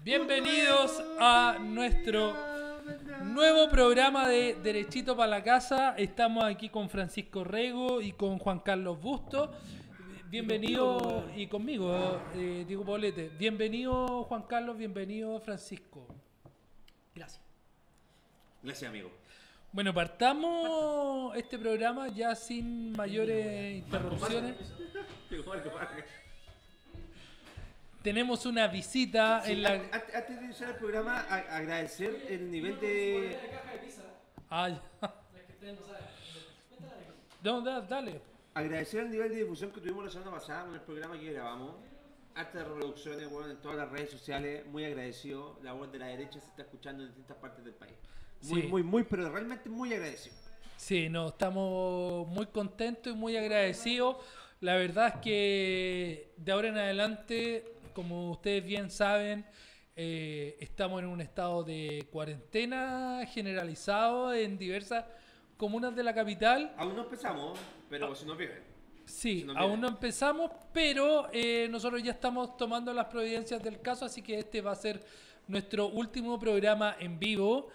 Bienvenidos a nuestro nuevo programa de Derechito para la Casa. Estamos aquí con Francisco Rego y con Juan Carlos Busto. Bienvenido y conmigo, eh, Diego Paulete. Bienvenido Juan Carlos, bienvenido Francisco. Gracias. Gracias, amigo. Bueno, partamos este programa ya sin mayores interrupciones. Tenemos una visita Sí, en la... an- an- Antes de iniciar el programa, a- agradecer el nivel de. Ah, ya. No, da- dale. Agradecer el nivel de difusión que tuvimos la semana pasada con el programa que grabamos. Hartas reproducciones bueno, en todas las redes sociales. Muy agradecido. La voz de la derecha se está escuchando en distintas partes del país. Muy, Sí. muy, muy, pero realmente muy agradecido. Sí, no, estamos muy contentos y muy agradecidos. La verdad es que de ahora en adelante, como ustedes bien saben, eh, estamos en un estado de cuarentena generalizado en diversas comunas de la capital. Aún no empezamos, pero si nos viven. Sí, Si no aún no empezamos, pero eh, nosotros ya estamos tomando las providencias del caso, así que este va a ser nuestro último programa en vivo.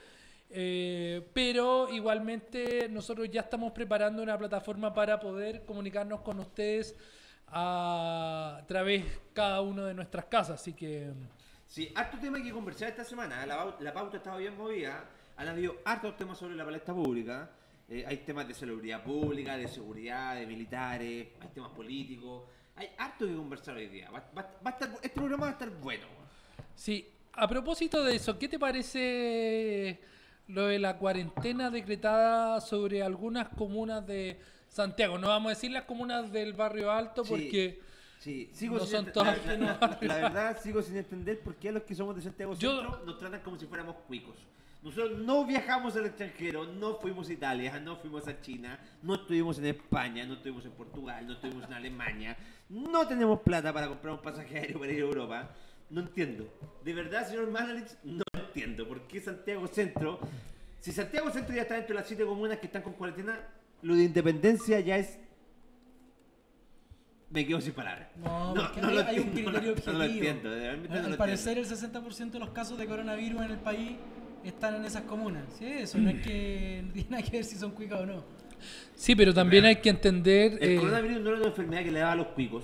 Eh, pero igualmente nosotros ya estamos preparando una plataforma para poder comunicarnos con ustedes a, través cada uno de nuestras casas, así que Sí, harto tema que conversar esta semana. La, la pauta estaba bien movida. Han habido hartos temas sobre la palestra pública. Eh, hay temas de salubridad pública, de seguridad, de militares, hay temas políticos. Hay harto que conversar hoy día. Va- va- va a estar- este programa va a estar bueno. Sí, a propósito de eso, ¿qué te parece lo de la cuarentena decretada sobre algunas comunas de Santiago? No vamos a decir las comunas del barrio alto porque Sí, sigo No sin son todas la, la- la- la verdad, sigo sin entender por qué a los que somos de Santiago Yo- Centro nos tratan como si fuéramos cuicos. Nosotros no viajamos al extranjero, no fuimos a Italia, no fuimos a China, no estuvimos en España, no estuvimos en Portugal, no estuvimos en Alemania, no tenemos plata para comprar un pasaje aéreo para ir a Europa. No entiendo. De verdad, señor Manalich, no entiendo por qué Santiago Centro. Si Santiago Centro ya está dentro de las siete comunas que están con cuarentena, lo de independencia ya es. Me quedo sin palabras. No, No, porque no hay, lo hay un entiendo, criterio no lo objetivo. entiendo, Al parecer, el 60% de los casos de coronavirus en el país están en esas comunas. Sí, eso no es que no tiene nada que ver si son cuicas o no. sí, pero también hay que entender... El eh, coronavirus no era una enfermedad que le daba a los cuicos.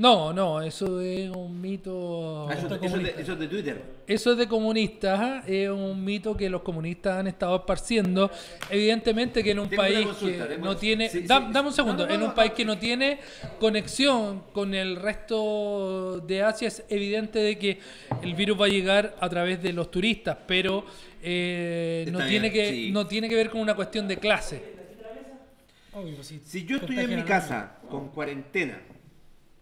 No, no, eso es un mito... Ah, eso, es de, comunista. eso es de Twitter. Eso es de comunistas, es un mito que los comunistas han estado esparciendo. Evidentemente que en un Tengo país consulta, que no tiene... sí, sí, da- sí. dame un segundo, No, no, en no, un país no. que no tiene conexión con el resto de Asia es evidente de que el virus va a llegar a través de los turistas, pero eh, no, tiene bien, que, sí. no tiene que ver con una cuestión de clase. Obvio, pues. Si yo estoy en mi casa con cuarentena,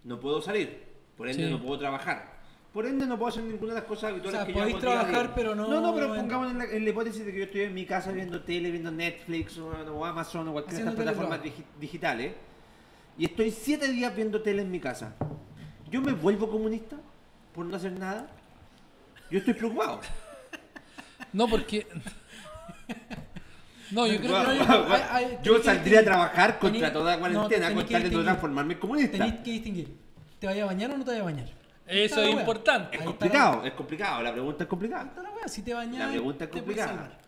no puedo salir, por ende Sí. no puedo trabajar. Por ende no puedo hacer ninguna de las cosas habituales O sea, que yo hago trabajar, día. pero no No, no, pero pongamos en la, en la hipótesis de que yo estoy en mi casa viendo tele, viendo Netflix o, o Amazon o cualquiera de estas plataformas teletrabajo. digi- digitales y estoy siete días viendo tele en mi casa. ¿Yo me vuelvo comunista por no hacer nada? Yo estoy preocupado. No, porque... No, yo creo que... hay- Yo saldría a trabajar contra toda cuarentena con que tal de no transformarme en comunista. Tenéis que distinguir. ¿Te vayas a bañar o no te vayas a bañar? Eso es importante. Es complicado, es complicado. La pregunta es complicada. Si te bañas, La pregunta es complicada.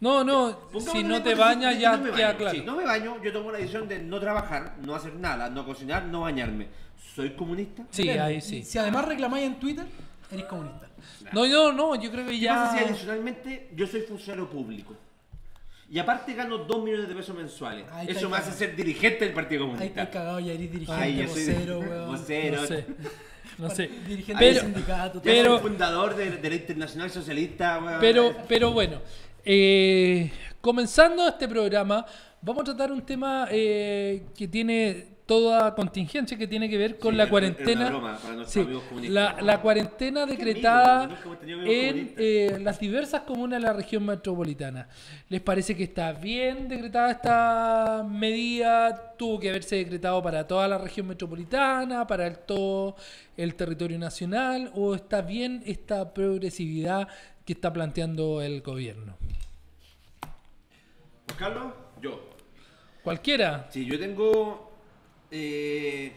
No, no, si no te bañas ya queda baño. claro. Si no me baño, yo tomo la decisión de no trabajar, no hacer nada, no cocinar, no bañarme. ¿Soy comunista? Sí, ahí sí. Si además reclamáis en Twitter, eres comunista. No, no, no, yo creo que ¿Qué ya... pasa si adicionalmente yo soy funcionario público? Y aparte gano 2 millones de pesos mensuales. Ahí Eso me cagado. hace ser dirigente del Partido Ahí Comunista. estás cagado, ya eres dirigente, Ay, yo soy vocero, weón. vocero. No sé. No sé. Dirigente Pero- del sindicato. Pero- soy fundador de, de la Internacional Socialista. weón. Pero, pero bueno, eh, comenzando este programa, vamos a tratar un tema eh, que tiene toda contingencia que tiene que ver con Sí, la cuarentena. broma Sí, la, la cuarentena decretada en eh, las diversas comunas de la región metropolitana. ¿Les parece que está bien decretada esta medida? ¿Tuvo que haberse decretado para toda la región metropolitana, para el, todo el territorio nacional? ¿O está bien esta progresividad que está planteando el gobierno? Carlos, yo. Cualquiera. Sí, yo tengo. Eh,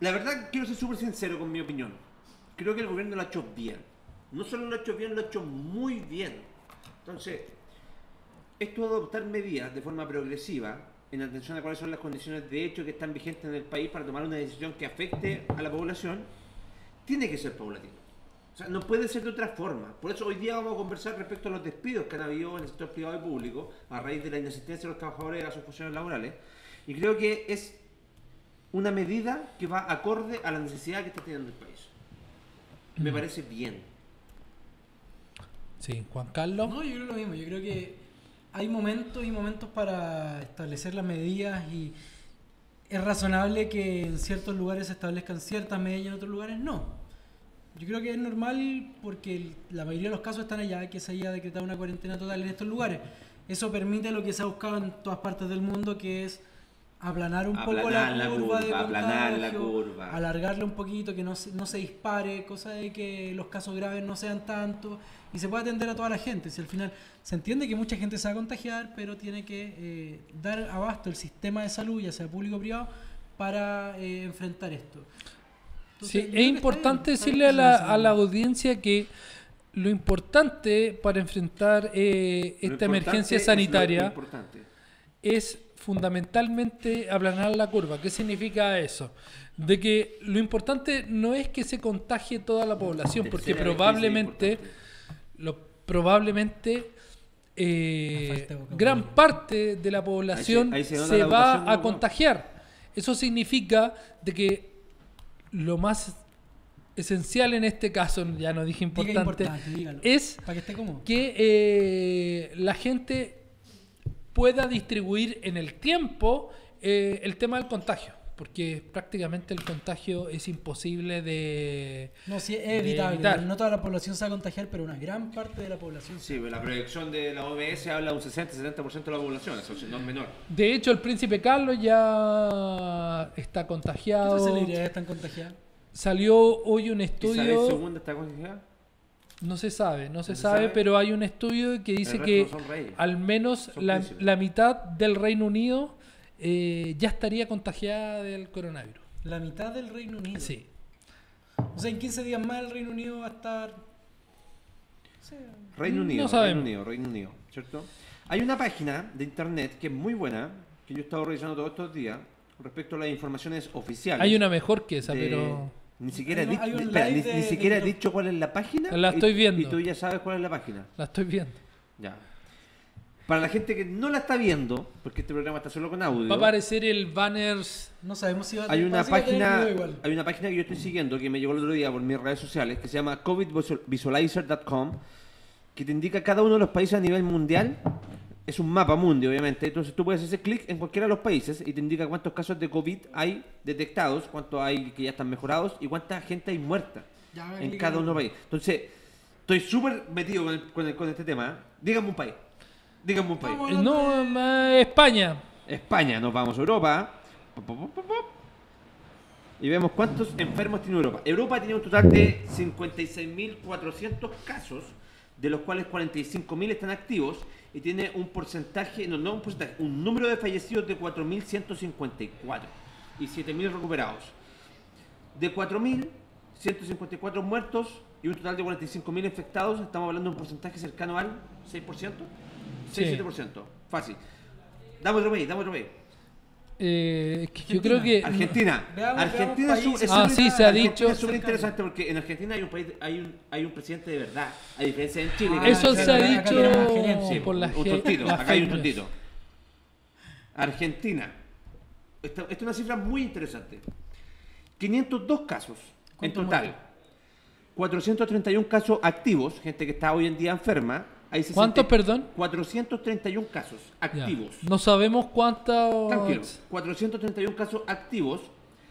la verdad, quiero ser súper sincero con mi opinión. Creo que el gobierno lo ha hecho bien. No solo lo ha hecho bien, lo ha hecho muy bien. Entonces, esto de adoptar medidas de forma progresiva en atención a cuáles son las condiciones de hecho que están vigentes en el país para tomar una decisión que afecte a la población, tiene que ser paulatino. O sea, no puede ser de otra forma. Por eso hoy día vamos a conversar respecto a los despidos que han habido en el sector privado y público a raíz de la inasistencia de los trabajadores a sus funciones laborales. Y creo que es una medida que va acorde a la necesidad que está teniendo el país. Me Mm. parece bien. Sí, Juan Carlos. No, yo creo lo mismo. Yo creo que hay momentos y momentos para establecer las medidas y es razonable que en ciertos lugares se establezcan ciertas medidas y en otros lugares no. Yo creo que es normal porque la mayoría de los casos están allá, que se haya decretado una cuarentena total en estos lugares. Eso permite lo que se ha buscado en todas partes del mundo, que es aplanar un poco la la curva, de curva, aplanar la contagio, curva. alargarle un poquito, que no se, no se dispare, cosa de que los casos graves no sean tanto y se pueda atender a toda la gente. Si al final se entiende que mucha gente se va a contagiar, pero tiene que eh, dar abasto el sistema de salud, ya sea público o privado, para eh, enfrentar esto. Sí, Entonces, yo es importante decirle a la, a la audiencia que lo importante para enfrentar eh, esta emergencia es lo- lo sanitaria importante. Es fundamentalmente aplanar la curva. ¿Qué significa eso? De que lo importante no es que se contagie toda la población, porque probablemente, lo, probablemente eh, gran parte de la población ahí se nota se la va a ¿no? contagiar. Eso significa de que lo más esencial en este caso, ya no dije Diga importante, es que esté que eh, la gente pueda distribuir en el tiempo eh, el tema del contagio, porque prácticamente el contagio es imposible de... No, sí, es evitable. evitar. No toda la población se va a contagiar, pero una gran parte de la población sí. Sí, pero la proyección de la OMS habla de un 60-70% de la población, eso no es menor. De hecho, el príncipe Carlos ya está ¿Qué contagiado. otras celebridades están contagiadas? Salió hoy un Isabel estudio, II está contagiada. No se sabe, no se se sabe, sabe. pero hay un estudio que dice que no al menos la, la mitad del Reino Unido eh, ya estaría contagiada del coronavirus. La mitad del Reino Unido. Sí. O sea, en 15 días más el Reino Unido va a estar. o sea, Reino No Unido. Reino Unido, Reino Unido, ¿cierto? Hay una página de internet que es muy buena, que yo he estado revisando todos estos días, respecto a las informaciones oficiales. Hay una mejor que esa, de- pero Ni siquiera, di- un espera, ni, de- ni de siquiera he TikTok. dicho cuál es la página. La y- estoy Y viendo. tú ya sabes cuál es la página. la estoy viendo. Ya. Para la gente que no la está viendo, porque este programa está solo con audio, Va a aparecer el banner. no sabemos si va a hay una página, hay una página que yo estoy siguiendo que me llegó el otro día por mis redes sociales que se llama covidvisualizer.com que te indica cada uno de los países a nivel mundial. Es un mapa mundi, obviamente. Entonces tú puedes hacer clic en cualquiera de los países y te indica cuántos casos de COVID hay detectados, cuántos hay que ya están mejorados y cuánta gente hay muerta Ya, en cada uno de los países. Entonces, estoy súper metido con, el- con el- con este tema. ¿eh? Dígame un país. Dígame un país. Eh, No, ma- España. España, nos vamos a Europa. Y vemos cuántos enfermos tiene Europa. Europa tiene un total de 56.400 casos, de los cuales 45.000 están activos y tiene un porcentaje, no, no un porcentaje, un número de fallecidos de 4.154 y 7.000 recuperados. De 4.154 muertos y un total de 45.000 infectados, estamos hablando de un porcentaje cercano al 6%. Sí. 6-7%. Fácil. Dame otro país, dame otro país. Eh, yo Argentina. creo que. Argentina. Veamos- Argentina veamos es es Ah, súper- sí, se ha Argentina dicho. Es súper interesante porque en Argentina hay un país, hay un, hay un presidente de verdad, a diferencia de en Chile. Ah, Eso es- se ha dicho. Sí, por la un tontito, las acá hay un tontito. Argentina. Esta, esta es una cifra muy interesante. 502 casos en ¿Cuántos total. muertos? 431 casos activos, gente que está hoy en día enferma. Hay 60 ¿Cuántos, perdón? 431 casos Ya. activos. No sabemos cuántos. Tranquilo. 431 casos activos,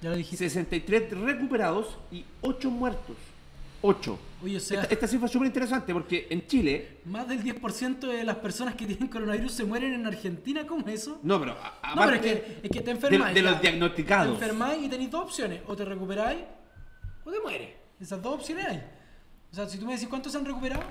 Ya lo dijiste. 63 recuperados y 8 muertos. 8. Oye, o sea, Esta, esta cifra es súper interesante porque en Chile. más del 10% de las personas que tienen coronavirus se mueren en Argentina. ¿Cómo es eso? No, pero. a- No, pero es que, es que te de, enfermas. de los diagnosticados. Te enfermáis y tenéis dos opciones. O te recuperáis o te mueres. Esas dos opciones hay. O sea, si tú me decís cuántos se han recuperado.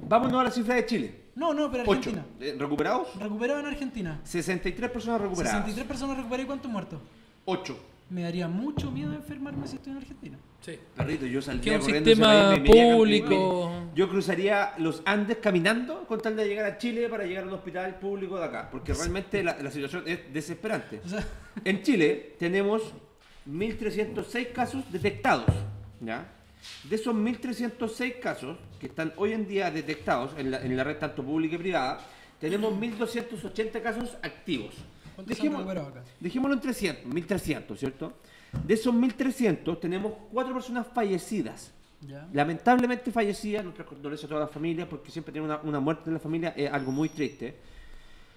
Vámonos a la cifra de Chile. No, no, pero 8. Argentina. ¿Recuperados? Recuperados en Argentina. 63 personas recuperadas. 63 personas recuperadas y cuántos muertos. 8. me daría mucho miedo enfermarme si estoy en Argentina. Sí. Perrito, yo saldría un corriendo ese sistema me público. me- Yo cruzaría los Andes caminando con tal de llegar a Chile para llegar a un hospital público de acá, porque realmente la, la situación es desesperante. O sea, En Chile tenemos 1.306 casos detectados. ¿ya? De esos 1.306 casos que están hoy en día detectados en la, en la red tanto pública y privada, tenemos 1.280 casos activos. ¿cuántos se han Dejémoslo- acá? Dejémoslo en 300, 1.300, ¿cierto? De esos 1.300 tenemos cuatro personas fallecidas. Lamentablemente fallecidas, nuestras condolencias a toda la familia, porque siempre tener una, una muerte en la familia es algo muy triste.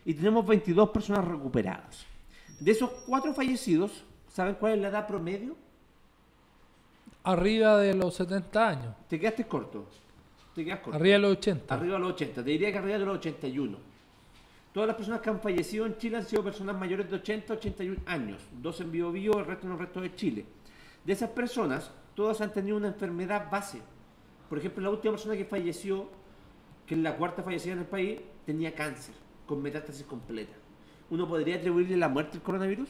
Y tenemos 22 personas recuperadas. De esos cuatro fallecidos, ¿saben cuál es la edad promedio? Arriba de los 70 años. Te quedaste corto. Te quedas corto. Arriba de los 80. Arriba de los 80. Te diría que arriba de los 81. Todas las personas que han fallecido en Chile han sido personas mayores de 80 a 81 años. Dos en Bio Bio, el resto en el resto de Chile. De esas personas, todas han tenido una enfermedad base. Por ejemplo, la última persona que falleció, que es la cuarta fallecida en el país, tenía cáncer, con metástasis completa. ¿Uno podría atribuirle la muerte al coronavirus?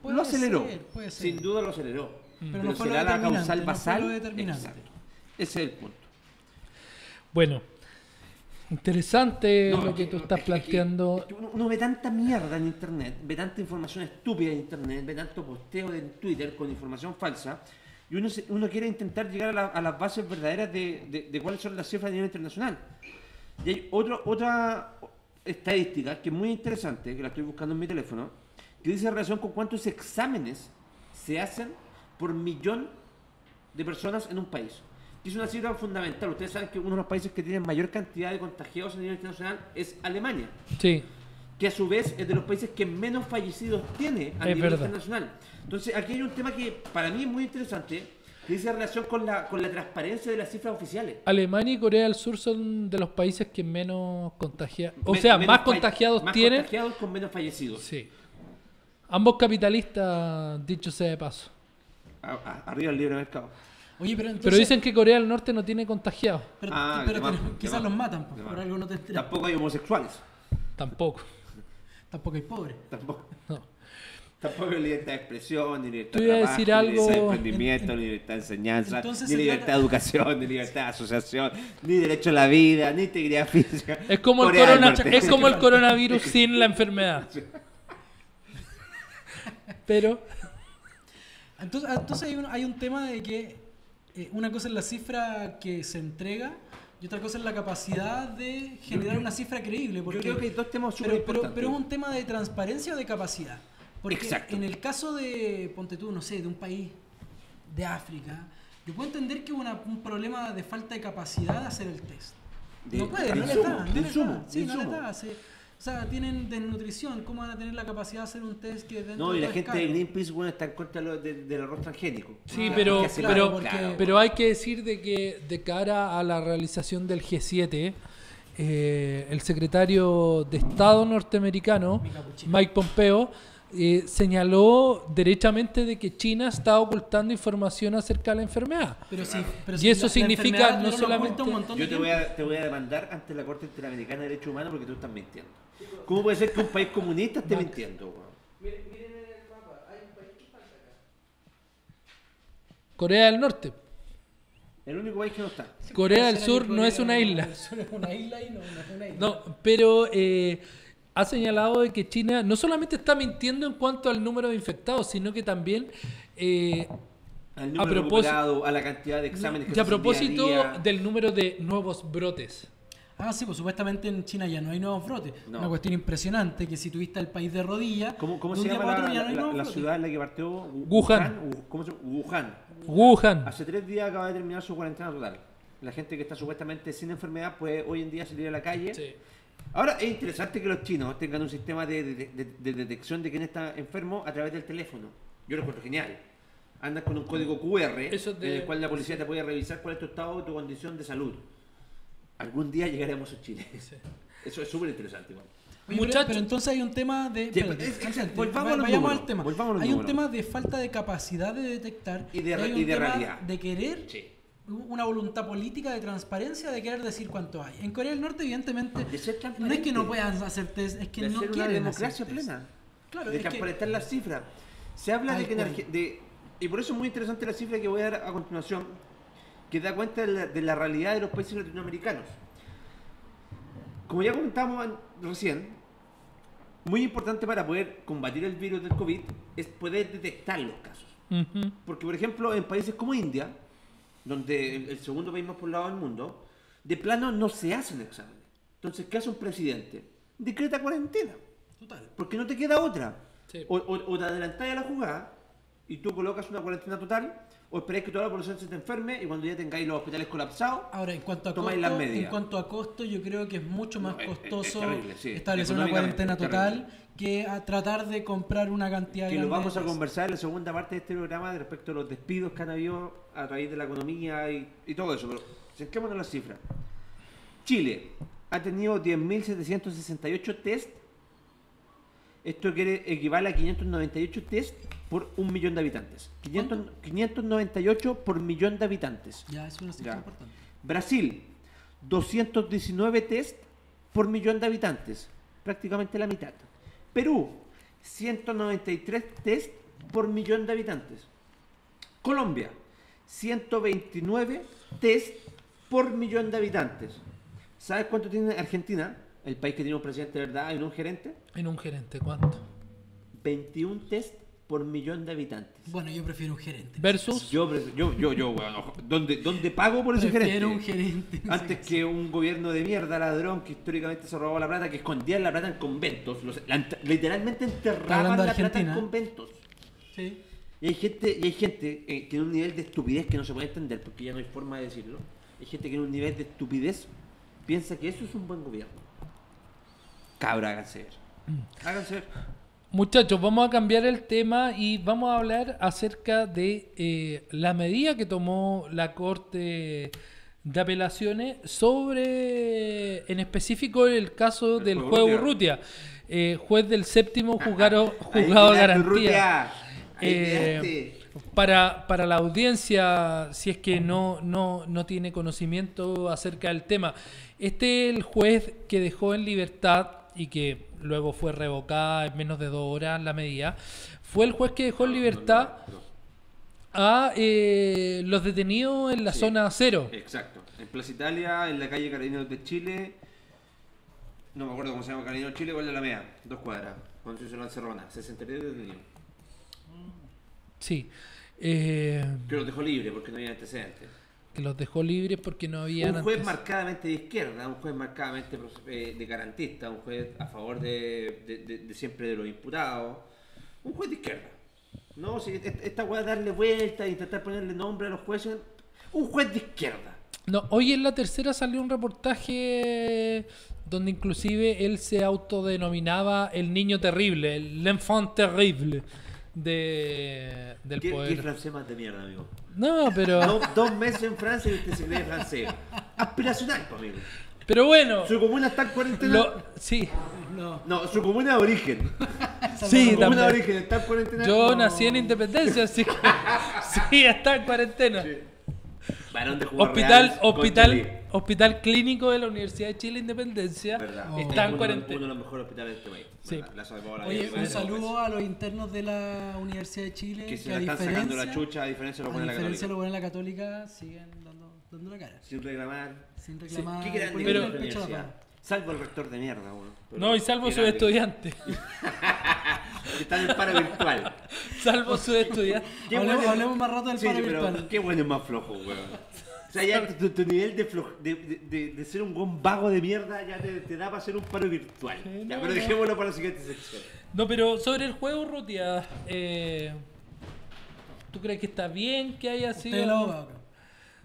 Puede lo aceleró. ser, puede ser. Sin duda lo aceleró. Pero no fue lo será la causal no basal. determinante. Exacto. Ese es el punto. Bueno, interesante No, lo que tú es estás es planteando. es que uno, ve tanta mierda en internet, ve tanta información estúpida en internet, ve tanto posteo en Twitter con información falsa, y uno, se- uno quiere intentar llegar a, la- a las bases verdaderas de, de- de cuáles son las cifras a nivel internacional. Y hay otro- otra estadística que es muy interesante, que la estoy buscando en mi teléfono, que dice relación con cuántos exámenes se hacen por millón de personas en un país. Y es una cifra fundamental. Ustedes saben que uno de los países que tiene mayor cantidad de contagiados a nivel internacional es Alemania, Sí, que a su vez es de los países que menos fallecidos tiene a Es nivel verdad. internacional. Entonces, aquí hay un tema que para mí es muy interesante, que dice relación con la, con la transparencia de las cifras oficiales. Alemania y Corea del Sur son de los países que menos contagiados, o Men- sea, más contagiados más tienen. contagiados con menos fallecidos. Sí. Ambos capitalistas, dicho sea de paso. Arriba el libre mercado. Oye, pero entonces. Pero dicen que Corea del Norte no tiene contagiados. Pero, Ah, pero- pero quizás los matan, pues, más. por algo no te enteras. Tampoco hay homosexuales. Tampoco. Tampoco hay pobres. Tampoco. No. Tampoco hay libertad de expresión, ni libertad de trabajo, decir ni algo- libertad de emprendimiento, En- en- ni libertad de enseñanza, ni libertad trata- de educación, ni libertad de asociación, ni derecho a la vida, ni integridad física. Es como, el, Corea corona- es como el coronavirus sin la enfermedad. Pero, Entonces, entonces hay, un, hay un tema de que eh, una cosa es la cifra que se entrega y otra cosa es la capacidad de generar yo- una cifra creíble. Porque, Yo creo que hay dos temas súper pero, pero, pero es un tema de transparencia o de capacidad. Porque Exacto. en el caso de, ponte tú, no sé, de un país de África, yo puedo entender que una- un problema de falta de capacidad de hacer el test. De- no puede, de no le insumo, de no le de Sí, no le da. se- o sea, tienen desnutrición, ¿cómo van a tener la capacidad de hacer un test que dentro No, y de la gente de? Greenpeace bueno, está en contra de lo- de- del arroz transgénico. sí, Ah, pero, pero, claro, porque- pero hay que decir de que de cara a la realización del G7, eh, el secretario de Estado norteamericano. Mike Pompeo, eh, señaló derechamente de que China está ocultando información acerca de la enfermedad. Pero sí, pero Y eso la- significa no solamente- oculta un montón de Yo te voy, a, te voy a demandar ante la Corte Interamericana de Derechos Humanos porque tú estás mintiendo. ¿Cómo puede ser que un país comunista esté mintiendo? weón? Corea del Norte. El único país que no está. Corea del Sur que no es Corea una del isla. Sur es una isla y no, una isla. No, pero eh, ha señalado de que China no solamente está mintiendo en cuanto al número de infectados, sino que también eh, Al número propósito- recuperado, a la cantidad de exámenes que y a día propósito día. del número de nuevos brotes. Ah, sí, pues supuestamente en China ya no hay nuevos brotes. No. Una cuestión impresionante que si tuviste el país de rodillas, ¿Cómo, se llama la, no ciudad en la que partió? Wu- Wuhan. Wu- ¿Cómo se llama? Wuhan. Wuhan. Hace tres días acaba de terminar su cuarentena total. La gente que está supuestamente sin enfermedad puede hoy en día salir a la calle. Sí. Ahora es interesante que los chinos tengan un sistema de, de- de- de detección de quién está enfermo a través del teléfono. Yo lo encuentro genial. Andas con un código QR Eso en el cual la policía te puede revisar cuál es tu estado y tu condición de salud. Algún día llegaremos a Chile. Eso es súper interesante. pero- Muchachos. pero, entonces hay un tema de. Sí, espérate, es- es- antes, volvamos vayamos al tema. hay un tema de falta de capacidad de detectar Y de hay re- un y de tema realidad. de querer Sí. una voluntad política de transparencia de querer decir cuánto hay. En Corea del Norte, evidentemente, De ser no es que no puedan hacer test, es que de no hacer una quieren democracia hacer test. plena. Claro, de es que- transparentar las cifras. Se habla de Tal que en de- y por eso es muy interesante la cifra que voy a dar a continuación, que da cuenta de la, de la realidad de los países latinoamericanos. Como ya comentamos recién, muy importante para poder combatir el virus del COVID es poder detectar los casos. Porque, por ejemplo, en países como India, donde el, el segundo país más poblado del mundo, de plano no se hacen exámenes. Entonces, ¿qué hace un presidente? Decreta cuarentena. Total. Porque no te queda otra. Sí. O, o- o te adelantáis a la jugada y tú colocas una cuarentena total, o esperáis que toda la población se te enferme y cuando ya tengáis los hospitales colapsados, Ahora, en cuanto a Tomáis costo, las medidas. en cuanto a costo, yo creo que es mucho más No, es- es- es costoso terrible, sí. establecer una cuarentena total que a tratar de comprar una cantidad que lo grande de vamos a conversar en la segunda parte de este programa de respecto a los despidos que han habido a raíz de la economía y, y todo eso. Pero centrémonos en las cifras. Chile ha tenido 10.768 test. Esto quiere, equivale a 598 test por un millón de habitantes. 500 598 por millón de habitantes. Ya, es una cifra importante. Brasil, 219 test por millón de habitantes, prácticamente la mitad. Perú, 193 test por millón de habitantes. Colombia, 129 test por millón de habitantes. ¿Sabes cuánto tiene Argentina? El país que tiene un presidente de verdad no un gerente. En un gerente, ¿cuánto? 21 test por millón de habitantes. Bueno, yo prefiero un gerente. Versus. Yo, yo, yo, yo, ojo, ¿dónde, ¿dónde pago por ese gerente? prefiero un gerente. Antes que un gobierno de mierda ladrón que históricamente se robaba la plata, que escondía la plata en conventos, los- la literalmente enterraban la plata en conventos. Sí. Y hay gente, y hay gente eh, que tiene un nivel de estupidez que no se puede entender, porque ya no hay forma de decirlo. Hay gente que en un nivel de estupidez piensa que eso es un buen gobierno. Cabra, háganse ver. Mm. Háganse ver. Muchachos, vamos a cambiar el tema y vamos a hablar acerca de eh, la medida que tomó la Corte de Apelaciones sobre, en específico, el caso El del juego Urrutia. Eh, juez del séptimo juzgado, juzgado de garantía. Eh, quedaste. para, para la audiencia, si es que no, no, no tiene conocimiento acerca del tema, este es el juez que dejó en libertad y que luego fue revocada en menos de dos horas la medida, fue el juez que dejó en libertad a eh, los detenidos en la Sí. zona cero. Exacto. En Plaza Italia, en la calle Carabineros de Chile. No me acuerdo cómo se llama Carabineros de Chile, igual de la MEA. Dos cuadras. Constitución Lancerrona. 63 detenidos. Sí. Eh, Que los dejó libre porque no había antecedentes. Que los dejó libres porque no había... Un juez marcadamente de izquierda, un juez marcadamente eh, de garantista, un juez a favor de, de- de- de siempre de los imputados. Un juez de izquierda. No, si et- esta weá darle vuelta e intentar ponerle nombre a los jueces. Un juez de izquierda. No, hoy en la tercera salió un reportaje donde inclusive él se autodenominaba el niño terrible, el l'enfant terrible de, del ¿Qué, qué poder. francés más de mierda, amigo? No, pero Do- dos meses en Francia y usted se cree francés. Aspiracional, amigo. pero bueno, Su comuna está en cuarentena. lo, sí, No. No, su comuna de origen. sí, su comuna de también. origen está en cuarentena. Yo No. nací en Independencia, así que sí, está en cuarentena. Sí. Varón de Hospital, reales, hospital, hospital clínico de la Universidad de Chile Independencia. Oh. está en Uno- cuarentena. Uno de los mejores hospitales de este país. Sí. Verdad, la salvó la Oye, un saludo a los internos de la Universidad de Chile. Que se a la están sacando la diferencia- chucha, a diferencia de lo A buena la diferencia de lo católica. bueno de la católica, siguen dando, dando la cara. Sin reclamar. Sin Sí, reclamar. ¿Qué grande poniendo que Pero- la Salvo el rector de mierda, weón. Pero No, y salvo sus estudiantes. Que están en paro virtual. Salvo sus estudiantes. Hablemos, bueno- hablemos más rato del Sí, paro pero virtual. qué bueno es más flojo, weón. O sea, ya tu, tu nivel de, flo- de, de, de- de ser un buen vago de mierda ya te, te da para hacer un paro virtual. Sí, ya, no, pero dejémoslo para la siguiente sección. No, pero sobre el juego, Rutia, eh, ¿tú crees que está bien que haya Usted sido...? es el abogado, acá.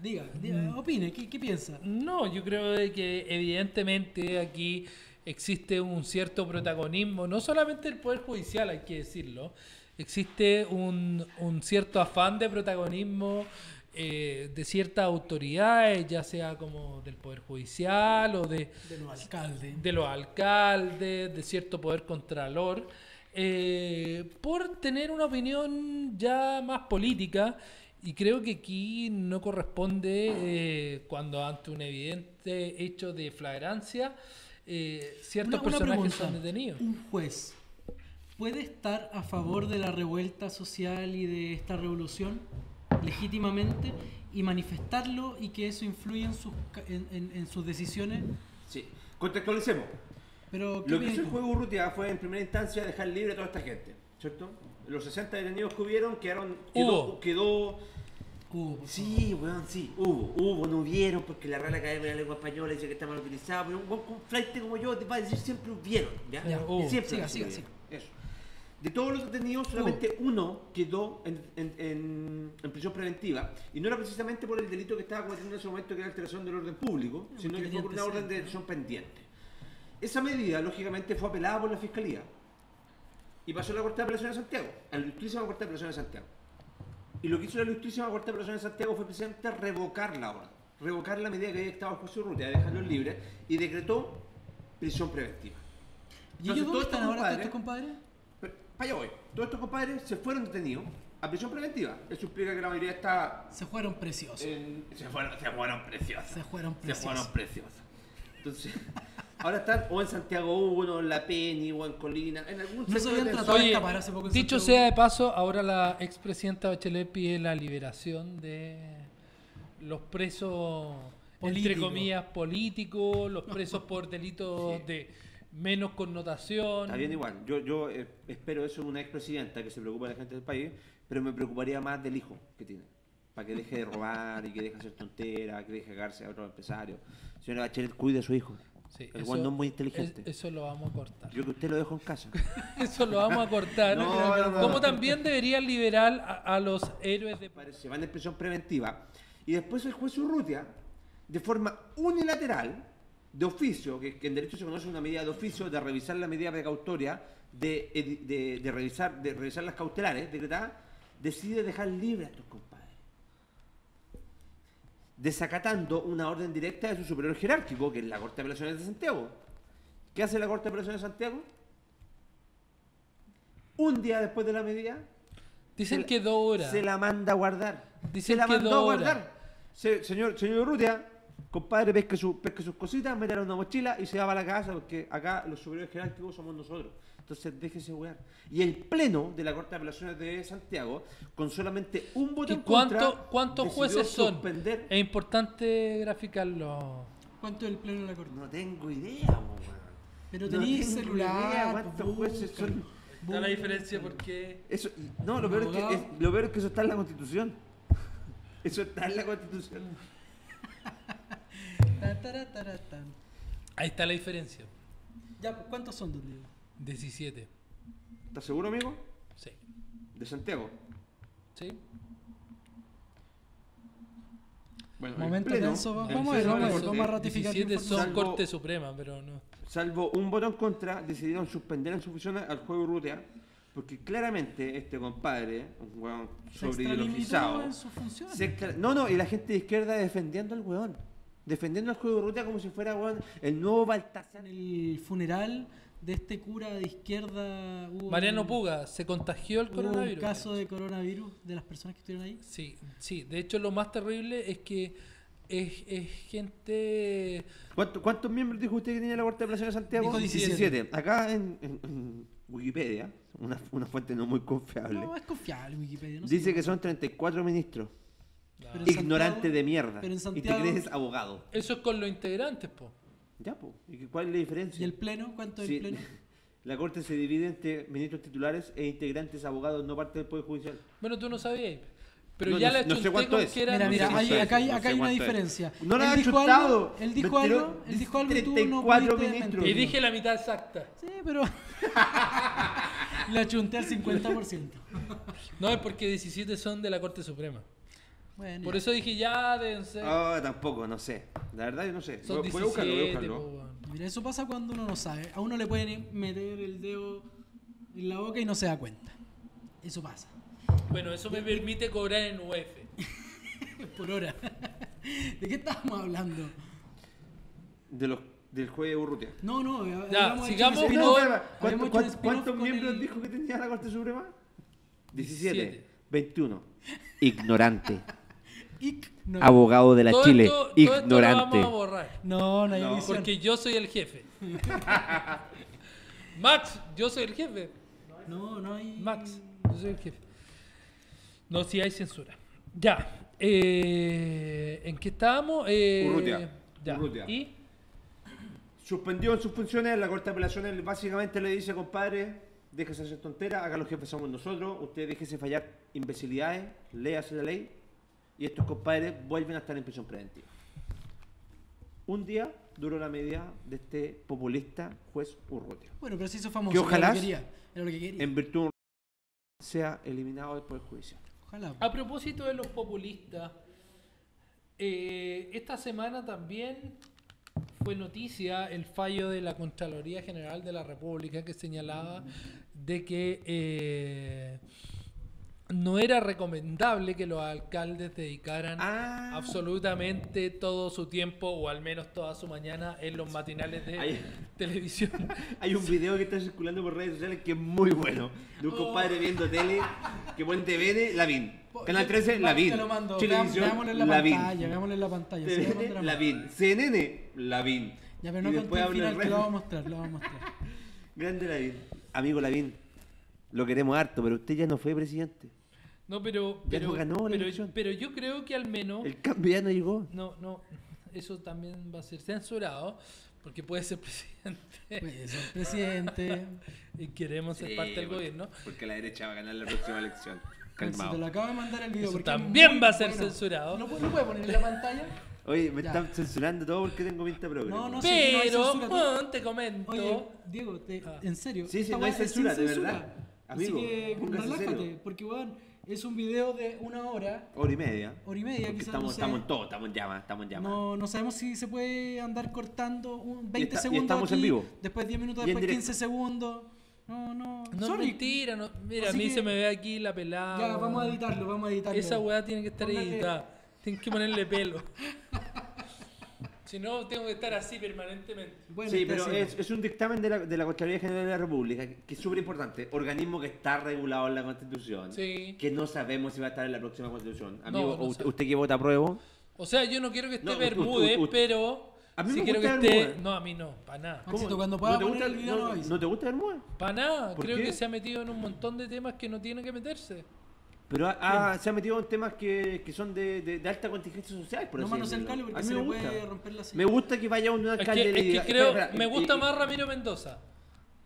Diga, diga, Mm. opine, ¿qué, qué piensa? No, yo creo de que evidentemente aquí existe un cierto protagonismo, no solamente del Poder Judicial, hay que decirlo, existe un, un cierto afán de protagonismo eh, de ciertas autoridades, ya sea como del Poder Judicial o de, De los alcaldes. de los alcaldes, de cierto poder contralor, eh, por tener una opinión ya más política. Y creo que aquí no corresponde eh, cuando ante un evidente hecho de flagrancia, eh, ciertos Una- una personajes pregunta. son detenidos. Un juez puede estar a favor de la revuelta social y de esta revolución legítimamente y manifestarlo y que eso influya en sus, en, en- en sus decisiones. Sí. Contextualicemos. Pero, ¿qué Lo que hizo el juego Urrutia fue en primera instancia dejar libre a toda esta gente, ¿cierto? Los 60 detenidos que hubieron quedaron, quedó, quedó Por Sí, weón, sí, hubo, hubo, no hubieron, porque la Real Academia de la Lengua Española dice que está mal utilizado, pero un buen con flight como yo te va a decir siempre hubieron, ¿ya? Ya, hubo. Siempre Siga, hubieron. siga, Eso. De todos los detenidos, solamente uno quedó en, en- en- en prisión preventiva, y no era precisamente por el delito que estaba cometiendo en ese momento, que era alteración del orden público, No, sino que fue por una orden de detención pendiente. Esa medida, lógicamente, fue apelada por la Fiscalía, y pasó a la Corte de Apelaciones de Santiago, a la Ilustrísima Corte de Apelaciones de Santiago. Y lo que hizo la Ilustrísima Corte de Apelaciones de Santiago fue precisamente revocar la orden, revocar la medida que había dictado el juez Urrutia, de dejarlos libres, y decretó prisión preventiva. ¿Y ellos dónde todos están ahora, compadres- estos compadres? Pero, para allá voy. Todos estos compadres se fueron detenidos a prisión preventiva. Eso explica que la mayoría está Se fueron preciosos. en... Se fueron, se fueron preciosos. Se fueron Se preciosos. fueron preciosos. Entonces, ahora están o en Santiago 1, en La Peni, o en Colina, en algún No se habían tratado de Oye, escapar hace poco en dicho Santiago. sea de paso, ahora la expresidenta Bachelet pide la liberación de los presos, entre comillas, políticos, los presos por delitos Sí. de menos connotación. Está bien igual. Yo, yo eh, espero eso en una expresidenta que se preocupa de la gente del país, pero me preocuparía más del hijo que tiene. Para que deje de robar y que deje de hacer tonteras, que deje de cagarse a otros empresarios. Señora Bachelet, cuide a su hijo. Sí, el no es muy inteligente. es- eso lo vamos a cortar. Yo que usted lo dejo en casa. Eso lo vamos a cortar. No. Como también deberían liberar a, a los héroes de... Parece, van en prisión preventiva. Y después el juez Urrutia, de forma unilateral, de oficio, que, que en derecho se conoce una medida de oficio, de revisar la medida precautoria, de, edi- de, de revisar, de revisar las cautelares decretadas, decide dejar libre a estos. Desacatando una orden directa de su superior jerárquico, que es la Corte de Apelaciones de Santiago. ¿Qué hace la Corte de Apelaciones de Santiago? Un día después de la medida, Dicen se la- que dos horas. se la manda a guardar. Dicen se la que mandó a guardar. Se- señor, señor Urrutia, compadre, pesque, su- pesque sus cositas, métala en una mochila y se va a la casa porque acá los superiores jerárquicos somos nosotros. Entonces déjese wear. Y el pleno de la Corte de Apelaciones de Santiago, con solamente un voto ¿Y en contra, cuánto- cuántos jueces son? suspender- Es importante graficarlo. ¿Cuánto es el pleno de la corte? No tengo idea, weón. Pero No tenéis tengo celular, idea cuántos busca. jueces son. Está la diferencia porque... Eso, no, lo peor, es que, es- lo peor es que eso está en la Constitución. Eso está en la Constitución. Ahí está la diferencia. Ya, ¿cuántos son, don Diego? 17. ¿Estás seguro, amigo? Sí. De Santiago. ¿Sí? Bueno, Momento pleno, tenso, va- en vamos a vamos a ver, de- vamos a ratificar 17 la son. Salvo- Corte Suprema, pero no. Salvo un voto en contra, decidieron suspender en su función al juego Urrutia, porque claramente este compadre, un weón sobreideologizado, no, no, y la gente de izquierda defendiendo al weón, defendiendo al juego Urrutia como si fuera weón, el nuevo Baltasar. En el funeral de este cura de izquierda hubo Mariano un- Puga, ¿se contagió el hubo un coronavirus? caso de coronavirus de las personas que estuvieron ahí. Sí, sí. De hecho, lo más terrible es que es, es gente... ¿Cuánto- ¿Cuántos miembros dijo usted que tenía la Corte de Apelaciones de Santiago? Dijo 17. Acá en, en- en Wikipedia, una, una fuente no muy confiable, No, es confiable Wikipedia. No sé dice que son 34 ministros. Pero en Ignorante Santiago- de mierda. pero en Y te crees abogado. Eso es con los integrantes, po. Ya, pues. ¿Y qué- cuál es la diferencia? ¿Y el pleno? ¿Cuánto es Sí, el pleno? La Corte se divide entre ministros titulares e integrantes abogados no parte del Poder Judicial. Bueno, tú no sabías. Pero No, ya no- le no sé cuánto con es. que eran Mira, no mira, sé hay- acá hay, acá hay una diferencia. No lo él ha dijo chutado. algo, él dijo algo, él dijo algo y tú no 34 pudiste ministros. Y dije la mitad exacta. Sí, pero le achunté al 50%. No, es porque 17 son de la Corte Suprema. Bueno, Por eso dije ya, deben ser. Ah, tampoco, no sé. La verdad yo no sé. son Voy- a buscarlo, voy a 17, buscarlo. weón. mira, eso pasa cuando uno no sabe. A uno le pueden meter el dedo en la boca y no se da cuenta. Eso pasa. Bueno, eso me permite cobrar en UF. Por hora. ¿De qué estábamos hablando? De los, del juez Urrutia. No, no, Ya, habíamos hecho sigamos un con- spin-off- No, habíamos ¿cuánto- hecho un cuánto- spin-off ¿Cuántos con miembros el- dijo que tenía la Corte Suprema? 17. 17. 21. Ignorante. No. Abogado de la Todo Chile. esto- todo esto lo Ignorante. vamos a borrar. No, no hay No. Porque yo soy el jefe. Max, yo soy el jefe. No, no hay. Max, yo soy el jefe. No, si hay censura. Ya. eh, ¿En qué estábamos? Eh, Urrutia. Ya. Urrutia. ¿Y? Suspendió en sus funciones, la Corte de Apelaciones básicamente le dice, compadre, déjese hacer tonteras, haga los jefes somos nosotros, usted déjese fallar imbecilidades, léase la ley, y estos compadres vuelven a estar en prisión preventiva. Un día duró la medida de este populista juez Urrutia. Bueno, pero se hizo famoso. Que era ojalá lo que quería. Era lo que quería. En virtud de un- sea eliminado del Poder Judicial. Ojalá. A propósito de los populistas, eh, esta semana también fue noticia el fallo de la Contraloría General de la República que señalaba de que eh, no era recomendable que los alcaldes dedicaran Ah. absolutamente todo su tiempo o al menos toda su mañana en los matinales de televisión. Hay un video que está circulando por redes sociales que es muy bueno. De un compadre viendo tele que pone TVN, Lavín. Canal 13, Lavín. Televisión, Veámoslo en la Lavín. pantalla. Veámoslo en la pantalla. TVN, Lavín. CNN, Lavín. Ya, pero no conté el final que lo vamos a mostrar. Lo vamos a mostrar. Grande Lavín. Amigo Lavín, lo queremos harto, pero usted ya no fue presidente. No, pero, Ya pero, no ganó la pero, elección. pero yo creo que al menos... El cambio ya no llegó. No, no, eso también va a ser censurado porque puede ser presidente Puede ser presidente. y queremos ser Sí, parte del porque- gobierno. Porque la derecha va a ganar la próxima elección. Si te lo Calmado. acabo de mandar el video. Eso porque también va a ser bueno. censurado. ¿Lo, puedo- lo puede poner en la pantalla? Oye, me Ya. están censurando todo porque tengo 20 programas. No, no sé. que no hay Pero, censura, te comento. Oye, Diego, te- Ah. en serio. Sí, sí, no hay censura, de verdad. Amigo, Así que relájate, serio. porque weón, es un video de una hora, Hora y media. hora y media, quizás estamos, no sé. estamos en todo, estamos en llama, estamos en llama. No, no sabemos si se puede andar cortando un 20 Y está- y segundos estamos aquí, en vivo. después 10 minutos, después directo. 15 segundos. No, no. No es sorry. mentira, no, mira, Así a mí que- se me ve aquí la pelada. Ya, vamos a editarlo, vamos a editarlo. Esa weá tiene que estar Póngale- editada. Tienen que ponerle pelo. si no, tengo que estar así permanentemente. Bueno, sí, pero es, es un dictamen de la, de la Contraloría General de la República, que, que es súper importante. Organismo que está regulado en la Constitución. Sí. Que no sabemos si va a estar en la próxima Constitución. No, Amigo, no usted, usted que vota a prueba. O sea, yo no quiero que esté No, Bermúdez, usted- usted- pero A mí sí me quiero que gusta esté. Bermúdez. No, a mí no, para nada. Maxito, cuando pueda ¿No te poner gusta, el video no, nos avisa. ¿no te gusta Bermúdez? Para nada. ¿Por Creo qué? que se ha metido en un montón de temas que no tiene que meterse. Pero ha- ha- se ha metido en temas que, que son de, de- de alta contingencia social, por No manos decirlo. cable porque A mí se me le gusta. puede romper la silla. Me gusta que vaya un Es alcalde que, y le es que creo, espera, espera, me gusta y- más Ramiro Mendoza.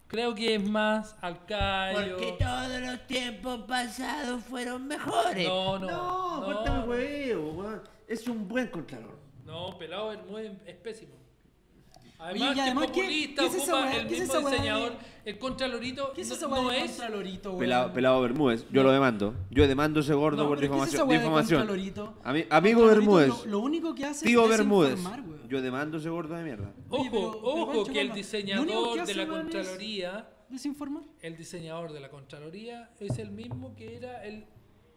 Creo que es más alcayo. todos los tiempos pasados fueron mejores. No, no, No, no. cuéntame huevo, weón. Es un buen contralor. No, pelado Bermúdez es pésimo. Además, y ¿qué- populista, qué es esa ocupa weá? el ¿Qué es mismo esa weá de- diseñador. El contralorito ¿Qué es no, esa es. Contralorito? Pelado, pelado Bermúdez, yo lo demando. Yo demando a ese gordo No, por pero ¿qué es esa difamación. Ami- amigo Contralorito Bermúdez, Lo, lo único que hace tío es Bermúdez, desinformar, weón. yo demando a ese gordo de mierda. Ojo, Oye, pero- pero, ojo, que el diseñador que de la Contraloría, ¿Desinformar? el diseñador de la Contraloría es el mismo que era el,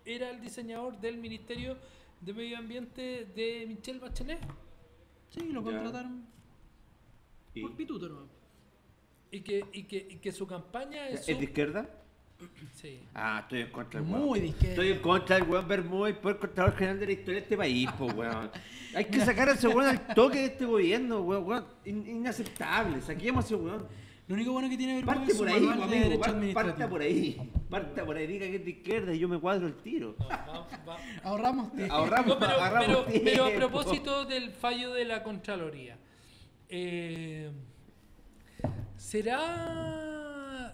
era el diseñador del Ministerio de Medio Ambiente de Michelle Bachelet. Sí, lo Ya. Y- por pituto, ¿no? Y que, y que, y que su campaña es... ¿Es de izquierda? Sí. Ah, estoy en contra del weón. Muy de izquierda. Estoy en contra del weón Bermúdez por el Contralor General de la Historia de este país, po, weón. Hay que sacar a ese weón al toque de este gobierno, weón. weón. In- inaceptable. Saquemos a ese weón. Lo único bueno que tiene Bermúdez Parte es su por ahí, de derecho par-. Parta por ahí. Parta por ahí. Diga que es de izquierda y yo me cuadro el tiro. No, va- va- Ahorramos tiempo. Ahorramos, No, pero, ahorramos pero- pero a propósito del fallo de la Contraloría, eh, ¿será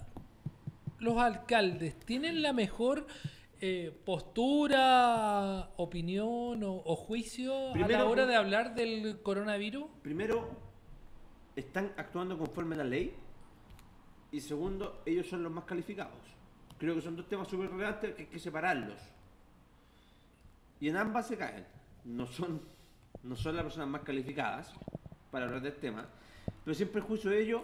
los alcaldes tienen la mejor eh, postura, opinión o, o juicio a Primero, la hora de hablar del coronavirus? Primero, están actuando conforme a la ley. Y segundo, ellos son los más calificados. Creo que son dos temas súper relevantes que hay que separarlos. Y en ambas se caen. No son, no son las personas más calificadas para hablar del tema, pero siempre el juicio de ellos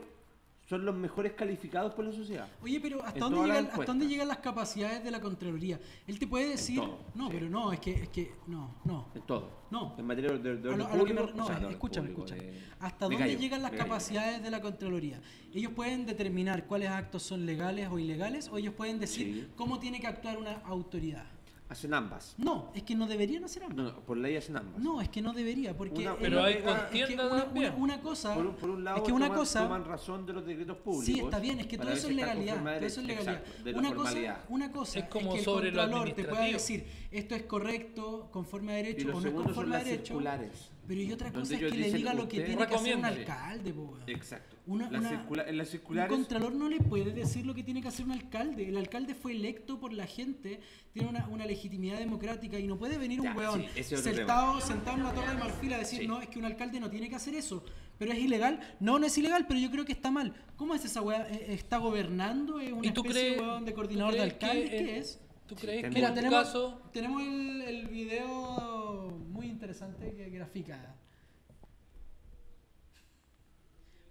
son los mejores calificados por la sociedad. Oye, pero ¿hasta dónde, llegan, ¿hasta dónde llegan las capacidades de la Contraloría? Él te puede decir... todo, no, sí. pero no, es que... Es que no, no. En todo. No. En materia de, de, orden me- no, o sea, de orden escúchame, público, escúchame. de- ¿Hasta me dónde callo, llegan las callo. capacidades de la Contraloría? Ellos pueden determinar cuáles actos son legales o ilegales, o ellos pueden decir Sí. cómo tiene que actuar una autoridad. Hacen ambas. No, es que no deberían hacer ambas. No, no, por ley hacen ambas. No, es que no debería, porque... Una- el- Pero hay es que una, una- una cosa... Por un, por un lado, es que una toman, cosa... toman razón de los decretos públicos. Sí, está bien, es que todo eso es legalidad. conforme Todo eso es legalidad. Exacto, Una cosa, una cosa Es como que el sobre lo Contralor te pueda decir esto es correcto, conforme a Y derecho lo o no es segundo son conforme a las derecho. circulares. Pero y otra cosa es que le diga lo que tiene que hacer un alcalde, po. Exacto. Una- Las una- circula- en las Un contralor no le puede decir lo que tiene que hacer un alcalde. El alcalde fue electo por la gente, tiene una, una legitimidad democrática y no puede venir un Ya, weón sí, sentado, sentado en la torre de marfil a decir, Sí. no, es que un alcalde no tiene que hacer eso. Pero es ilegal. No, no es ilegal, pero yo creo que está mal. ¿Cómo es esa weá? ¿E- ¿Está gobernando? ¿Es una ¿Y tú especie crees, weón, de coordinador de alcaldes? ¿Qué es? ¿Tú crees que en tenemos, caso... tenemos el, el video muy interesante que grafica.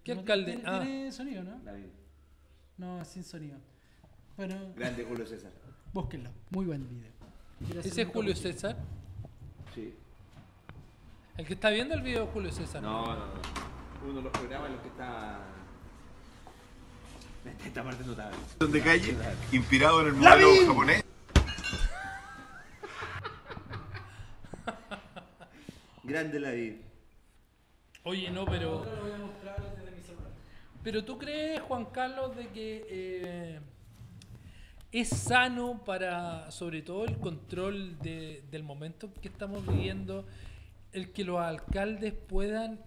¿Qué No, alcalde? Tiene, Ah. tiene sonido, ¿no? David. No, sin sonido. Bueno, Grande Julio César. búsquenlo. Muy buen video. Ese es Julio. César. Sí. El que está viendo el video es Julio César. No, no, no. Uno de los programas en los que está. Esta, esta parte notable. de calle, inspirado en el modelo japonés. Grande David. Oye, no, pero... Ahora lo voy a mostrar desde mi celular. Pero tú crees, Juan Carlos, de que eh, es sano para, sobre todo, el control de- del momento que estamos viviendo, el que los alcaldes puedan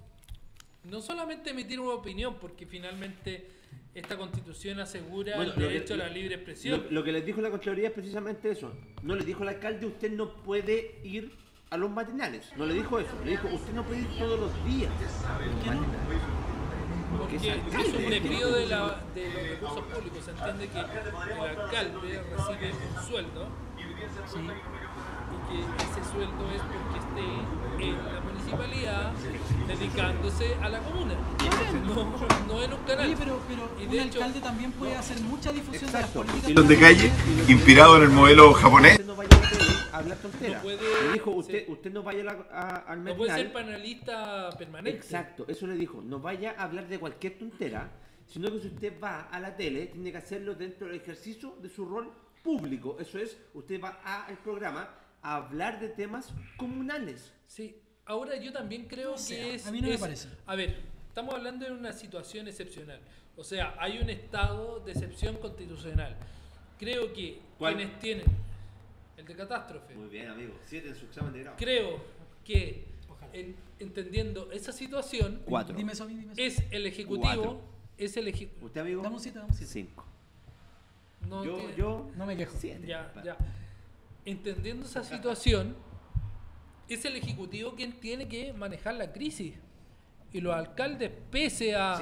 no solamente emitir una opinión, porque finalmente esta constitución asegura Bueno, el que- derecho a la libre expresión. Lo, lo que les dijo la Contraloría es precisamente eso. No le dijo al alcalde, usted no puede ir a los matinales. No le dijo eso. Le dijo, usted no puede ir todos los días. a los matinales. Porque es un desvío de, la- de los recursos públicos. Se entiende que el alcalde recibe un sueldo y que ese sueldo es porque esté en la municipalidad dedicándose a la comuna. No, no en un canal. Oye, pero, pero Y un de hecho- alcalde también puede hacer mucha difusión Exacto. de las políticas. De calle, inspirado en el modelo japonés. Usted no vaya a la tele a hablar tontera. No puede- le dijo, usted, sí. usted no vaya a a- al No puede ser panelista permanente. Exacto, eso le dijo. No vaya a hablar de cualquier tontera, sino que si usted va a la tele, tiene que hacerlo dentro del ejercicio de su rol público. Eso es, usted va a- al programa a hablar de temas comunales. Sí, ahora yo también creo No sé, que es. a mí no me parece. A ver, estamos hablando de una situación excepcional. O sea, hay un estado de excepción constitucional. Creo que ¿Cuál? quienes tienen el de catástrofe, Muy bien, amigo. Siete en su examen de grado. creo que en- entendiendo esa situación, Cuatro. Dime eso a mí, dime eso. es el ejecutivo, Cuatro. es el ejecutivo. ¿Usted, amigo? Dame un siete, dame un siete. Cinco. No yo, yo, No me quejo. siete. Ya, ya. Entendiendo esa situación, es el Ejecutivo quien tiene que manejar la crisis. Y los alcaldes, pese a...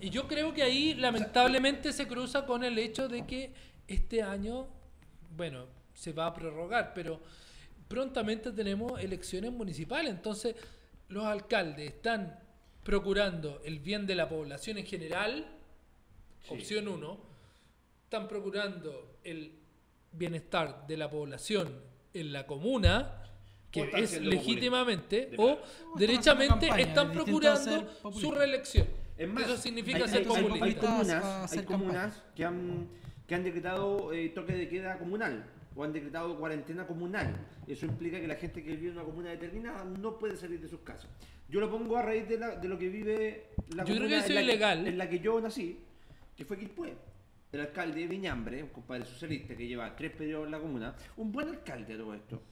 Y yo creo que ahí lamentablemente se cruza con el hecho de que este año, bueno, se va a prorrogar, pero prontamente tenemos elecciones municipales. Entonces, los alcaldes están procurando el bien de la población en general, Sí. opción 1, están procurando el bienestar de la población en la comuna, que es legítimamente, De o derechamente están procurando su reelección. Es más, Eso significa hay, ser hay- hay- populista. hay Populistas comunas, hay comunas que han, que han decretado eh, toque de queda comunal o han decretado cuarentena comunal. Eso implica que la gente que vive en una comuna determinada no puede salir de sus casas. Yo lo pongo a raíz de, la- de lo que vive la Yo creo comuna que eso en la ilegal. en la que yo nací, que fue Quilpué. El alcalde de Viñambre, un compadre socialista que lleva tres periodos en la comuna, un buen alcalde de todo esto,